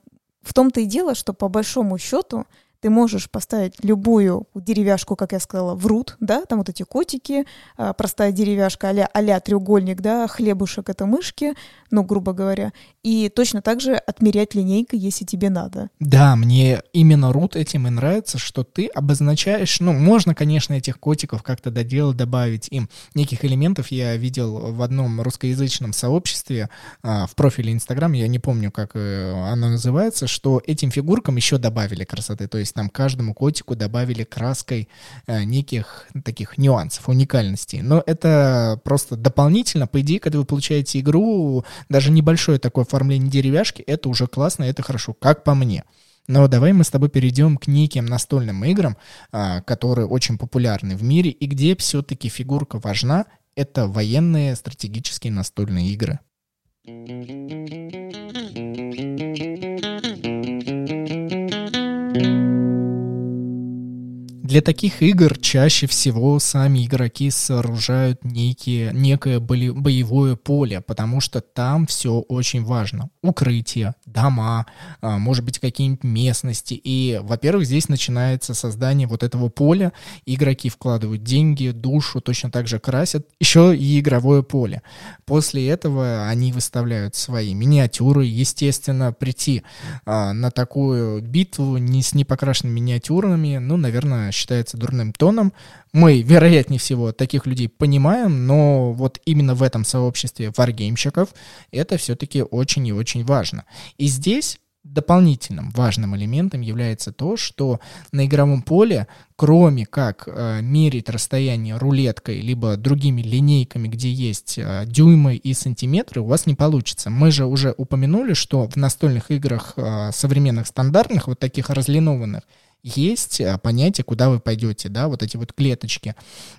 [SPEAKER 2] в том-то и дело, что по большому счету ты можешь поставить любую деревяшку, как я сказала, в рут, да, там вот эти котики, а, простая деревяшка а-ля, а треугольник, да, хлебушек — это мышки, ну, грубо говоря, и точно так же отмерять линейкой, если тебе надо.
[SPEAKER 1] Да, мне именно рут этим и нравится, что ты обозначаешь, ну, можно, конечно, этих котиков как-то доделать, добавить им неких элементов. Я видел в одном русскоязычном сообществе а, в профиле Инстаграм, я не помню, как э, оно называется, что этим фигуркам еще добавили красоты, то есть там каждому котику добавили краской э, неких таких нюансов, уникальностей. Но это просто дополнительно, по идее, когда вы получаете игру, даже небольшое такое оформление деревяшки, это уже классно, это хорошо, как по мне. Но давай мы с тобой перейдем к неким настольным играм, а, которые очень популярны в мире, и где все-таки фигурка важна, это военные стратегические настольные игры. Для таких игр чаще всего сами игроки сооружают некие, некое боевое поле, потому что там все очень важно. Укрытие, дома, а, может быть, какие-нибудь местности. И, во-первых, здесь начинается создание вот этого поля. Игроки вкладывают деньги, душу, точно так же красят. Еще и игровое поле. После этого они выставляют свои миниатюры. Естественно, прийти а, на такую битву не с непокрашенными миниатюрами, ну, наверное, считается дурным тоном. Мы, вероятнее всего, таких людей понимаем, но вот именно в этом сообществе варгеймщиков это все-таки очень и очень важно. И здесь дополнительным важным элементом является то, что на игровом поле, кроме как э, мерить расстояние рулеткой, либо другими линейками, где есть э, дюймы и сантиметры, у вас не получится. Мы же уже упомянули, что в настольных играх э, современных стандартных, вот таких разлинованных, есть э, понятие, куда вы пойдете, да, вот эти вот клеточки.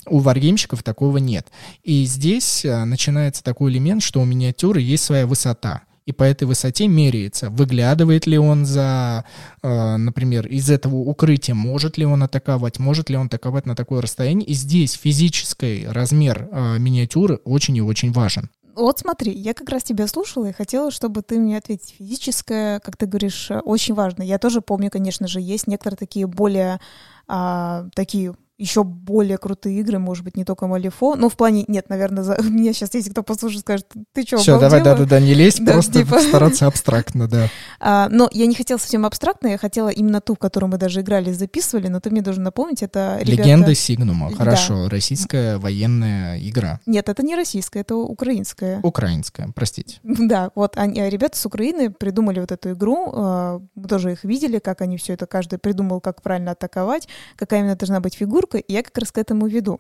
[SPEAKER 1] У варгеймщиков такого нет. И здесь э, начинается такой элемент, что у миниатюры есть своя высота и по этой высоте меряется, выглядывает ли он за, э, например, из этого укрытия, может ли он атаковать, может ли он атаковать на такое расстояние. И здесь физический размер э, миниатюры очень и очень важен.
[SPEAKER 2] Вот смотри, я как раз тебя слушала и хотела, чтобы ты мне ответил. Физическое, как ты говоришь, очень важно. Я тоже помню, конечно же, есть некоторые такие более а, такие еще более крутые игры, может быть, не только Малифо. Ну, в плане, нет, наверное, за... *laughs* меня сейчас есть кто послушает, скажет, ты что,
[SPEAKER 1] Все, давай, да-да-да, не лезь, *laughs* да, просто типа... стараться абстрактно, да. *laughs*
[SPEAKER 2] А, но я не хотела совсем абстрактно, я хотела именно ту, в которую мы даже играли, записывали, но ты мне должен напомнить, это
[SPEAKER 1] ребята... Легенда Сигнума, хорошо, да. российская военная игра.
[SPEAKER 2] Нет, это не российская, это украинская.
[SPEAKER 1] Украинская, простите.
[SPEAKER 2] Да, вот они, а ребята с Украины придумали вот эту игру, а, мы тоже их видели, как они все это, каждый придумал, как правильно атаковать, какая именно должна быть фигура, фигурка, и я как раз к этому веду.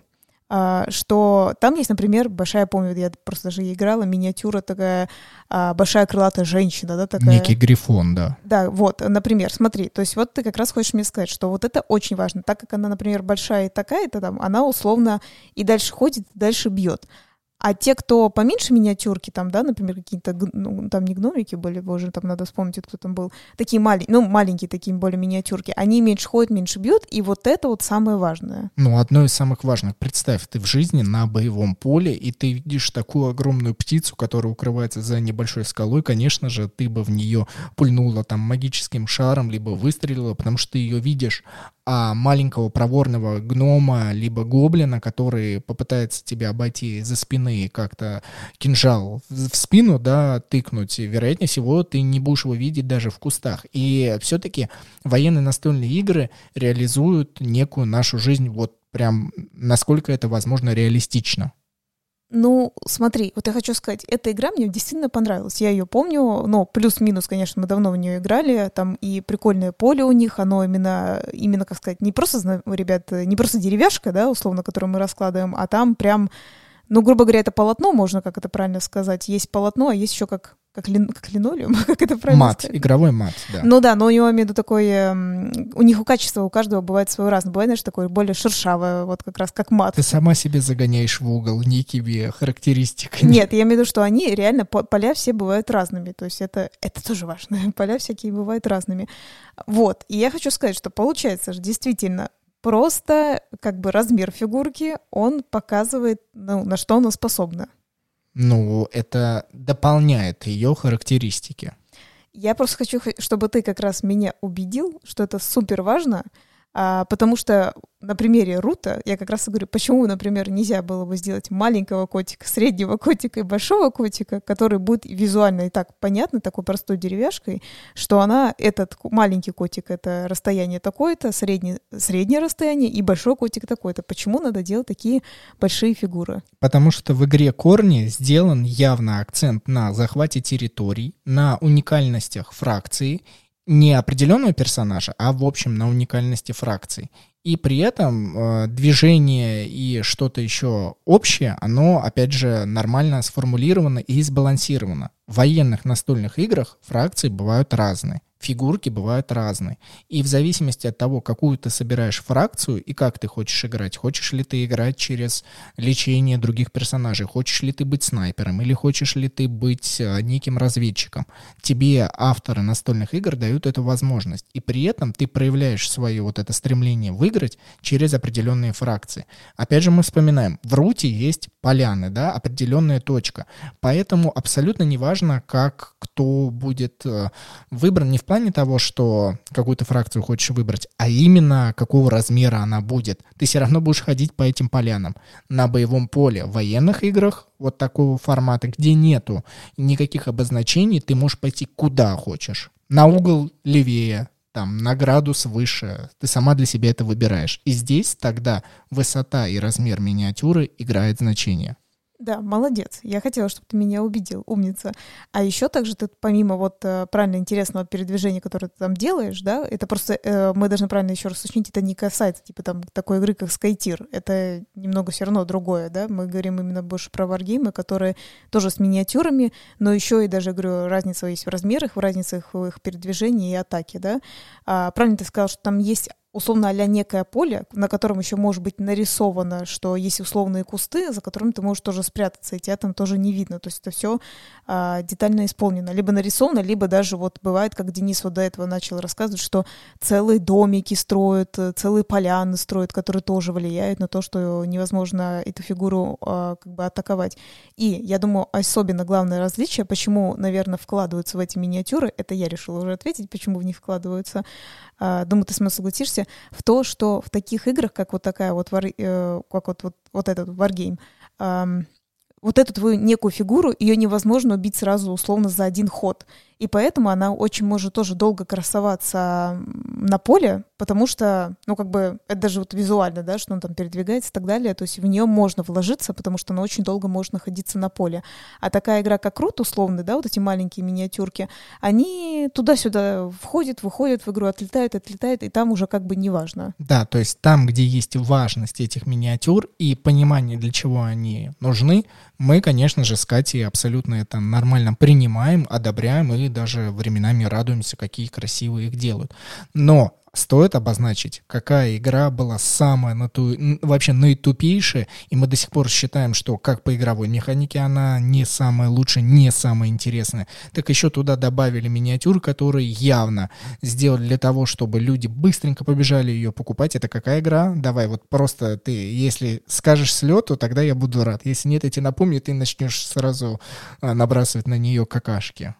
[SPEAKER 2] А, что там есть, например, большая, помню, я просто даже играла, миниатюра такая, а, большая крылатая женщина, да, такая.
[SPEAKER 1] Некий грифон, да.
[SPEAKER 2] Да, вот, например, смотри, то есть вот ты как раз хочешь мне сказать, что вот это очень важно, так как она, например, большая и такая-то там, она условно и дальше ходит, и дальше бьет. А те, кто поменьше миниатюрки, там, да, например, какие-то, ну, там не гномики были, боже, там надо вспомнить, кто там был, такие маленькие, ну, маленькие такие более миниатюрки, они меньше ходят, меньше бьют, и вот это вот самое важное.
[SPEAKER 1] Ну, одно из самых важных. Представь, ты в жизни на боевом поле, и ты видишь такую огромную птицу, которая укрывается за небольшой скалой, конечно же, ты бы в нее пульнула там магическим шаром, либо выстрелила, потому что ты ее видишь, а маленького проворного гнома либо гоблина, который попытается тебя обойти за спины и как-то кинжал в спину, да, тыкнуть, вероятнее всего, ты не будешь его видеть даже в кустах. И все-таки военные настольные игры реализуют некую нашу жизнь вот прям насколько это возможно реалистично.
[SPEAKER 2] Ну, смотри, вот я хочу сказать, эта игра мне действительно понравилась. Я ее помню, но плюс-минус, конечно, мы давно в нее играли. Там и прикольное поле у них, оно именно, именно, как сказать, не просто, ребят, не просто деревяшка, да, условно, которую мы раскладываем, а там прям ну, грубо говоря, это полотно, можно как это правильно сказать. Есть полотно, а есть еще как как, лин, как линолеум, *laughs* как это правильно
[SPEAKER 1] Мат, сказать? игровой мат, да.
[SPEAKER 2] Ну да, но у него, имею в виду, такой, э, у них у качества у каждого бывает свое разное. Бывает, знаешь, такое более шершавое, вот как раз как мат.
[SPEAKER 1] Ты сама себе загоняешь в угол некими характеристиками.
[SPEAKER 2] Нет, я имею в виду, что они реально, поля все бывают разными, то есть это, это тоже важно, *laughs* поля всякие бывают разными. Вот, и я хочу сказать, что получается же действительно просто как бы размер фигурки, он показывает, ну, на что она способна.
[SPEAKER 1] Ну, это дополняет ее характеристики.
[SPEAKER 2] Я просто хочу, чтобы ты как раз меня убедил, что это супер важно, а, потому что на примере Рута я как раз и говорю, почему, например, нельзя было бы сделать маленького котика, среднего котика и большого котика, который будет визуально и так понятно, такой простой деревяшкой, что она, этот маленький котик, это расстояние такое-то, среднее, среднее расстояние, и большой котик такой-то. Почему надо делать такие большие фигуры?
[SPEAKER 1] Потому что в игре Корни сделан явно акцент на захвате территорий, на уникальностях фракции не определенного персонажа, а в общем на уникальности фракций. И при этом э, движение и что-то еще общее, оно, опять же, нормально сформулировано и сбалансировано. В военных настольных играх фракции бывают разные фигурки бывают разные. И в зависимости от того, какую ты собираешь фракцию и как ты хочешь играть, хочешь ли ты играть через лечение других персонажей, хочешь ли ты быть снайпером или хочешь ли ты быть э, неким разведчиком, тебе авторы настольных игр дают эту возможность. И при этом ты проявляешь свое вот это стремление выиграть через определенные фракции. Опять же мы вспоминаем, в руте есть поляны, да, определенная точка. Поэтому абсолютно неважно, как кто будет э, выбран, не в плане того, что какую-то фракцию хочешь выбрать, а именно какого размера она будет. Ты все равно будешь ходить по этим полянам. На боевом поле в военных играх вот такого формата, где нету никаких обозначений, ты можешь пойти куда хочешь. На угол левее, там, на градус выше. Ты сама для себя это выбираешь. И здесь тогда высота и размер миниатюры играет значение.
[SPEAKER 2] Да, молодец. Я хотела, чтобы ты меня убедил, умница. А еще также ты помимо вот э, правильно интересного передвижения, которое ты там делаешь, да, это просто э, мы должны правильно еще раз уточнить, это не касается типа там такой игры, как Skytier. Это немного все равно другое, да. Мы говорим именно больше про варгеймы, которые тоже с миниатюрами, но еще и даже говорю, разница есть в размерах, в разницах в их передвижении и атаке, да. А, правильно ты сказал, что там есть условно а некое поле, на котором еще может быть нарисовано, что есть условные кусты, за которыми ты можешь тоже спрятаться, и тебя там тоже не видно. То есть это все а, детально исполнено. Либо нарисовано, либо даже вот бывает, как Денис вот до этого начал рассказывать, что целые домики строят, целые поляны строят, которые тоже влияют на то, что невозможно эту фигуру а, как бы атаковать. И я думаю, особенно главное различие, почему, наверное, вкладываются в эти миниатюры, это я решила уже ответить, почему в них вкладываются, думаю, ты со мной согласишься, в то, что в таких играх, как вот такая вот, вар, э, как вот, вот, вот этот Wargame, вот эту твою некую фигуру, ее невозможно убить сразу условно за один ход и поэтому она очень может тоже долго красоваться на поле, потому что, ну, как бы, это даже вот визуально, да, что он там передвигается и так далее, то есть в нее можно вложиться, потому что она очень долго может находиться на поле. А такая игра, как Рут, условно, да, вот эти маленькие миниатюрки, они туда-сюда входят, выходят в игру, отлетают, отлетают, и там уже как бы не важно.
[SPEAKER 1] Да, то есть там, где есть важность этих миниатюр и понимание, для чего они нужны, мы, конечно же, с Катей абсолютно это нормально принимаем, одобряем и даже временами радуемся, какие красивые их делают. Но стоит обозначить, какая игра была самая нату... вообще наитупейшая, и мы до сих пор считаем, что как по игровой механике она не самая лучшая, не самая интересная. Так еще туда добавили миниатюры, которые явно сделали для того, чтобы люди быстренько побежали ее покупать. Это какая игра? Давай, вот просто ты, если скажешь слет, то тогда я буду рад. Если нет, я тебе напомню, ты начнешь сразу а, набрасывать на нее какашки.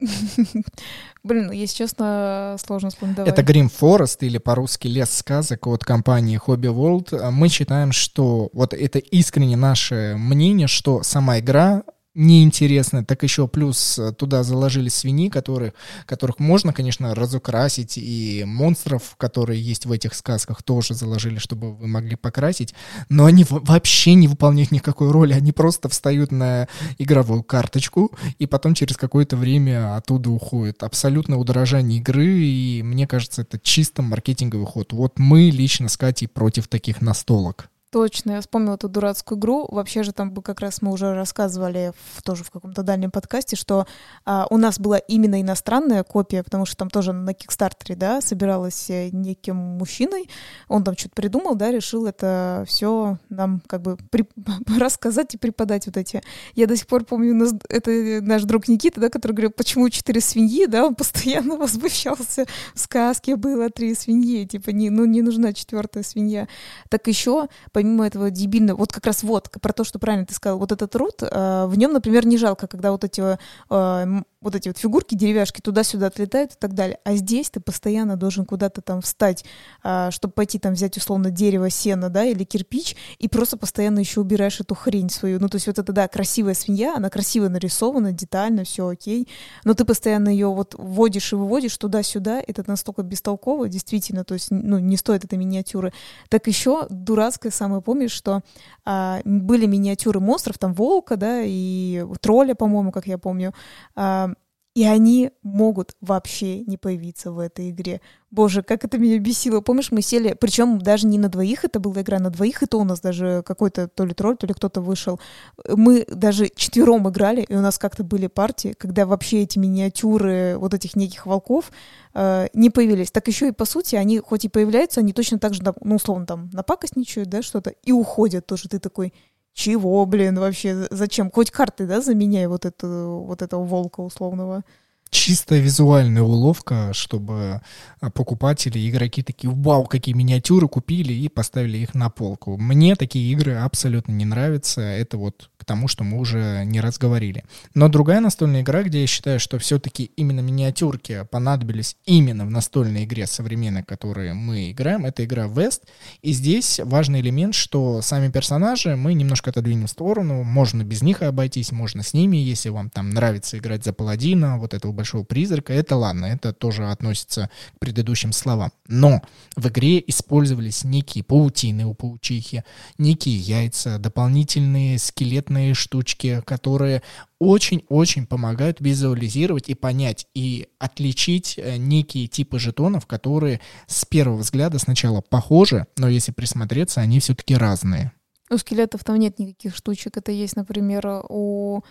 [SPEAKER 1] *laughs*
[SPEAKER 2] Блин, ну, если честно, сложно вспомнить.
[SPEAKER 1] Это Grim Forest или по-русски Лес сказок от компании Hobby World. Мы считаем, что вот это искренне наше мнение, что сама игра неинтересно, так еще плюс э, туда заложили свиньи, которые, которых можно, конечно, разукрасить, и монстров, которые есть в этих сказках, тоже заложили, чтобы вы могли покрасить, но они вообще не выполняют никакой роли, они просто встают на игровую карточку, и потом через какое-то время оттуда уходят. Абсолютно удорожание игры, и мне кажется, это чисто маркетинговый ход. Вот мы лично с Катей против таких настолок.
[SPEAKER 2] Точно, я вспомнила эту дурацкую игру. Вообще же там как раз мы уже рассказывали в, тоже в каком-то дальнем подкасте, что а, у нас была именно иностранная копия, потому что там тоже на Кикстартере, да, собиралась э, неким мужчиной. Он там что-то придумал, да, решил это все нам как бы при, *laughs* рассказать и преподать вот эти. Я до сих пор помню, нас, это наш друг Никита, да, который говорил, почему четыре свиньи, да, он *laughs* постоянно возмущался. В сказке было три свиньи, типа, не, ну не нужна четвертая свинья. Так еще помимо этого дебильного, вот как раз вот, про то, что правильно ты сказал, вот этот рут, э, в нем, например, не жалко, когда вот эти э, вот эти вот фигурки, деревяшки туда-сюда отлетают и так далее. А здесь ты постоянно должен куда-то там встать, а, чтобы пойти там взять условно дерево, сено, да, или кирпич, и просто постоянно еще убираешь эту хрень свою. Ну, то есть вот это, да, красивая свинья, она красиво нарисована, детально, все окей, но ты постоянно ее вот вводишь и выводишь туда-сюда, это настолько бестолково, действительно, то есть, ну, не стоит этой миниатюры. Так еще дурацкое самое, помнишь, что а, были миниатюры монстров, там волка, да, и тролля, по-моему, как я помню, а, и они могут вообще не появиться в этой игре. Боже, как это меня бесило. Помнишь, мы сели, причем даже не на двоих это была игра, на двоих, и то у нас даже какой-то то ли тролль, то ли кто-то вышел. Мы даже четвером играли, и у нас как-то были партии, когда вообще эти миниатюры вот этих неких волков э, не появились. Так еще и по сути, они хоть и появляются, они точно так же, ну, условно, там напакостничают, да, что-то, и уходят тоже. Ты такой, чего, блин, вообще, зачем? Хоть карты, да, заменяй вот, эту, вот этого волка условного
[SPEAKER 1] чисто визуальная уловка, чтобы а, покупатели, игроки такие, вау, какие миниатюры купили и поставили их на полку. Мне такие игры абсолютно не нравятся. Это вот к тому, что мы уже не раз говорили. Но другая настольная игра, где я считаю, что все-таки именно миниатюрки понадобились именно в настольной игре современной, которой мы играем, это игра West. И здесь важный элемент, что сами персонажи мы немножко отодвинем в сторону. Можно без них обойтись, можно с ними, если вам там нравится играть за паладина, вот этого большого призрака, это ладно, это тоже относится к предыдущим словам. Но в игре использовались некие паутины у паучихи, некие яйца, дополнительные скелетные штучки, которые очень-очень помогают визуализировать и понять, и отличить э, некие типы жетонов, которые с первого взгляда сначала похожи, но если присмотреться, они все-таки разные.
[SPEAKER 2] У скелетов там нет никаких штучек. Это есть, например, у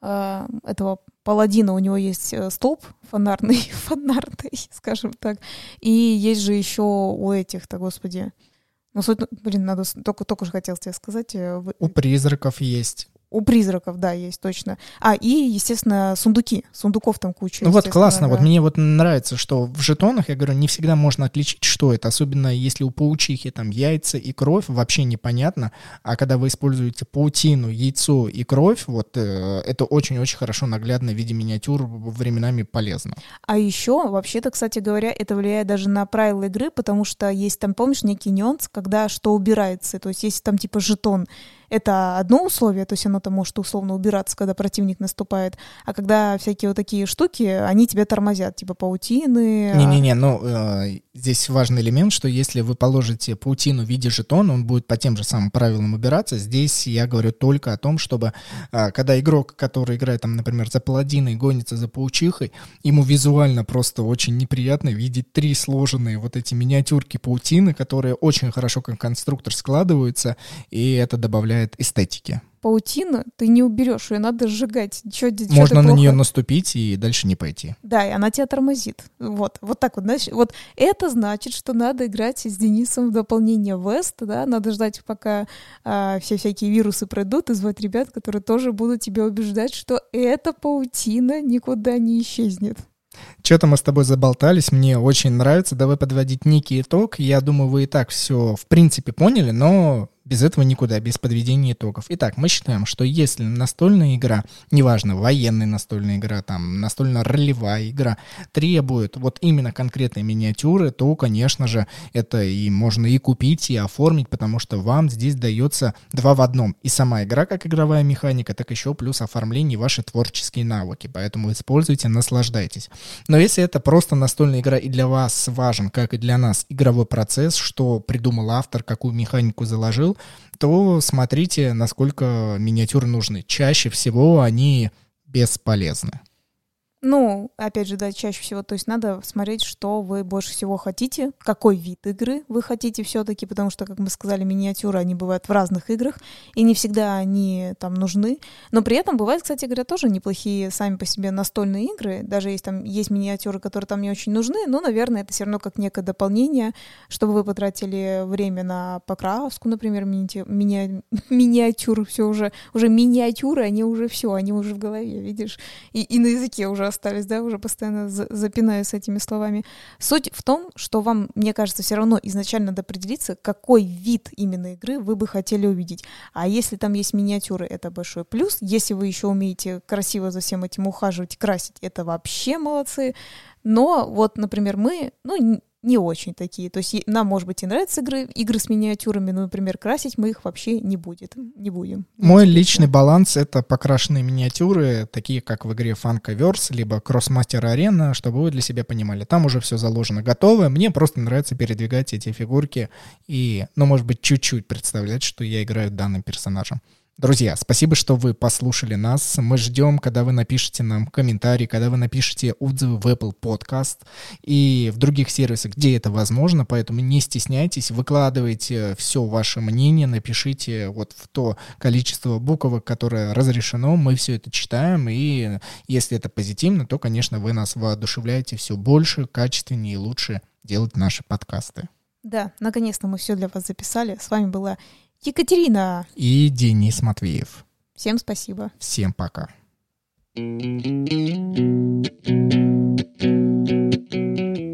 [SPEAKER 2] этого паладина у него есть э, столб фонарный, *laughs* фонарный, скажем так. И есть же еще у этих-то, господи, ну, суть, блин, надо только, только же хотел тебе сказать. Э,
[SPEAKER 1] у призраков есть.
[SPEAKER 2] У призраков, да, есть точно. А, и, естественно, сундуки. Сундуков там куча.
[SPEAKER 1] Ну вот классно. Да. Вот мне вот нравится, что в жетонах, я говорю, не всегда можно отличить, что это. Особенно если у паучихи там яйца и кровь, вообще непонятно. А когда вы используете паутину, яйцо и кровь, вот э, это очень-очень хорошо наглядно в виде миниатюр временами полезно.
[SPEAKER 2] А еще, вообще-то, кстати говоря, это влияет даже на правила игры, потому что есть там, помнишь, некий нюанс, когда что убирается. То есть если там типа жетон это одно условие, то есть оно там может условно убираться, когда противник наступает, а когда всякие вот такие штуки, они тебя тормозят, типа паутины.
[SPEAKER 1] А Не-не-не, ну э, здесь важный элемент, что если вы положите паутину в виде жетона, он будет по тем же самым правилам убираться. Здесь я говорю только о том, чтобы э, когда игрок, который играет там, например, за паладиной, гонится за паучихой, ему визуально просто очень неприятно видеть три сложенные вот эти миниатюрки паутины, которые очень хорошо как конструктор складываются, и это добавляет добавляет эстетики.
[SPEAKER 2] Паутину ты не уберешь, ее надо сжигать. Чё,
[SPEAKER 1] Можно на нее наступить и дальше не пойти.
[SPEAKER 2] Да, и она тебя тормозит. Вот, вот так вот, знаешь, вот это значит, что надо играть с Денисом в дополнение Вест, да, надо ждать, пока а, все всякие вирусы пройдут, и звать ребят, которые тоже будут тебя убеждать, что эта паутина никуда не исчезнет.
[SPEAKER 1] Что-то мы с тобой заболтались, мне очень нравится. Давай подводить некий итог. Я думаю, вы и так все в принципе поняли, но без этого никуда, без подведения итогов. Итак, мы считаем, что если настольная игра, неважно, военная настольная игра, там, настольно-ролевая игра, требует вот именно конкретной миниатюры, то, конечно же, это и можно и купить, и оформить, потому что вам здесь дается два в одном. И сама игра как игровая механика, так еще плюс оформление ваши творческие навыки. Поэтому используйте, наслаждайтесь. Но если это просто настольная игра и для вас важен, как и для нас, игровой процесс, что придумал автор, какую механику заложил, то смотрите, насколько миниатюры нужны. Чаще всего они бесполезны.
[SPEAKER 2] Ну, опять же, да, чаще всего, то есть надо смотреть, что вы больше всего хотите, какой вид игры вы хотите все-таки, потому что, как мы сказали, миниатюры, они бывают в разных играх, и не всегда они там нужны. Но при этом бывают, кстати говоря, тоже неплохие сами по себе настольные игры, даже если там есть миниатюры, которые там не очень нужны, но, наверное, это все равно как некое дополнение, чтобы вы потратили время на покраску, например, мини *laughs* мини миниатюры, все уже, уже миниатюры, они уже все, они уже в голове, видишь, и, и на языке уже остались, да, уже постоянно запинаюсь этими словами. Суть в том, что вам, мне кажется, все равно изначально надо определиться, какой вид именно игры вы бы хотели увидеть. А если там есть миниатюры, это большой плюс. Если вы еще умеете красиво за всем этим ухаживать, красить, это вообще молодцы. Но вот, например, мы, ну, не очень такие. То есть нам, может быть, и нравятся игры, игры с миниатюрами, но, например, красить мы их вообще не, будет, не будем.
[SPEAKER 1] Мой личный баланс — это покрашенные миниатюры, такие как в игре Funkoverse, либо Crossmaster Arena, чтобы вы для себя понимали. Там уже все заложено готовое. Мне просто нравится передвигать эти фигурки и, ну, может быть, чуть-чуть представлять, что я играю данным персонажем. Друзья, спасибо, что вы послушали нас. Мы ждем, когда вы напишите нам комментарий, когда вы напишите отзывы в Apple Podcast и в других сервисах, где это возможно. Поэтому не стесняйтесь, выкладывайте все ваше мнение, напишите вот в то количество буквок, которое разрешено. Мы все это читаем, и если это позитивно, то, конечно, вы нас воодушевляете все больше, качественнее и лучше делать наши подкасты.
[SPEAKER 2] Да, наконец-то мы все для вас записали. С вами была Екатерина.
[SPEAKER 1] И Денис Матвеев.
[SPEAKER 2] Всем спасибо.
[SPEAKER 1] Всем пока. thank you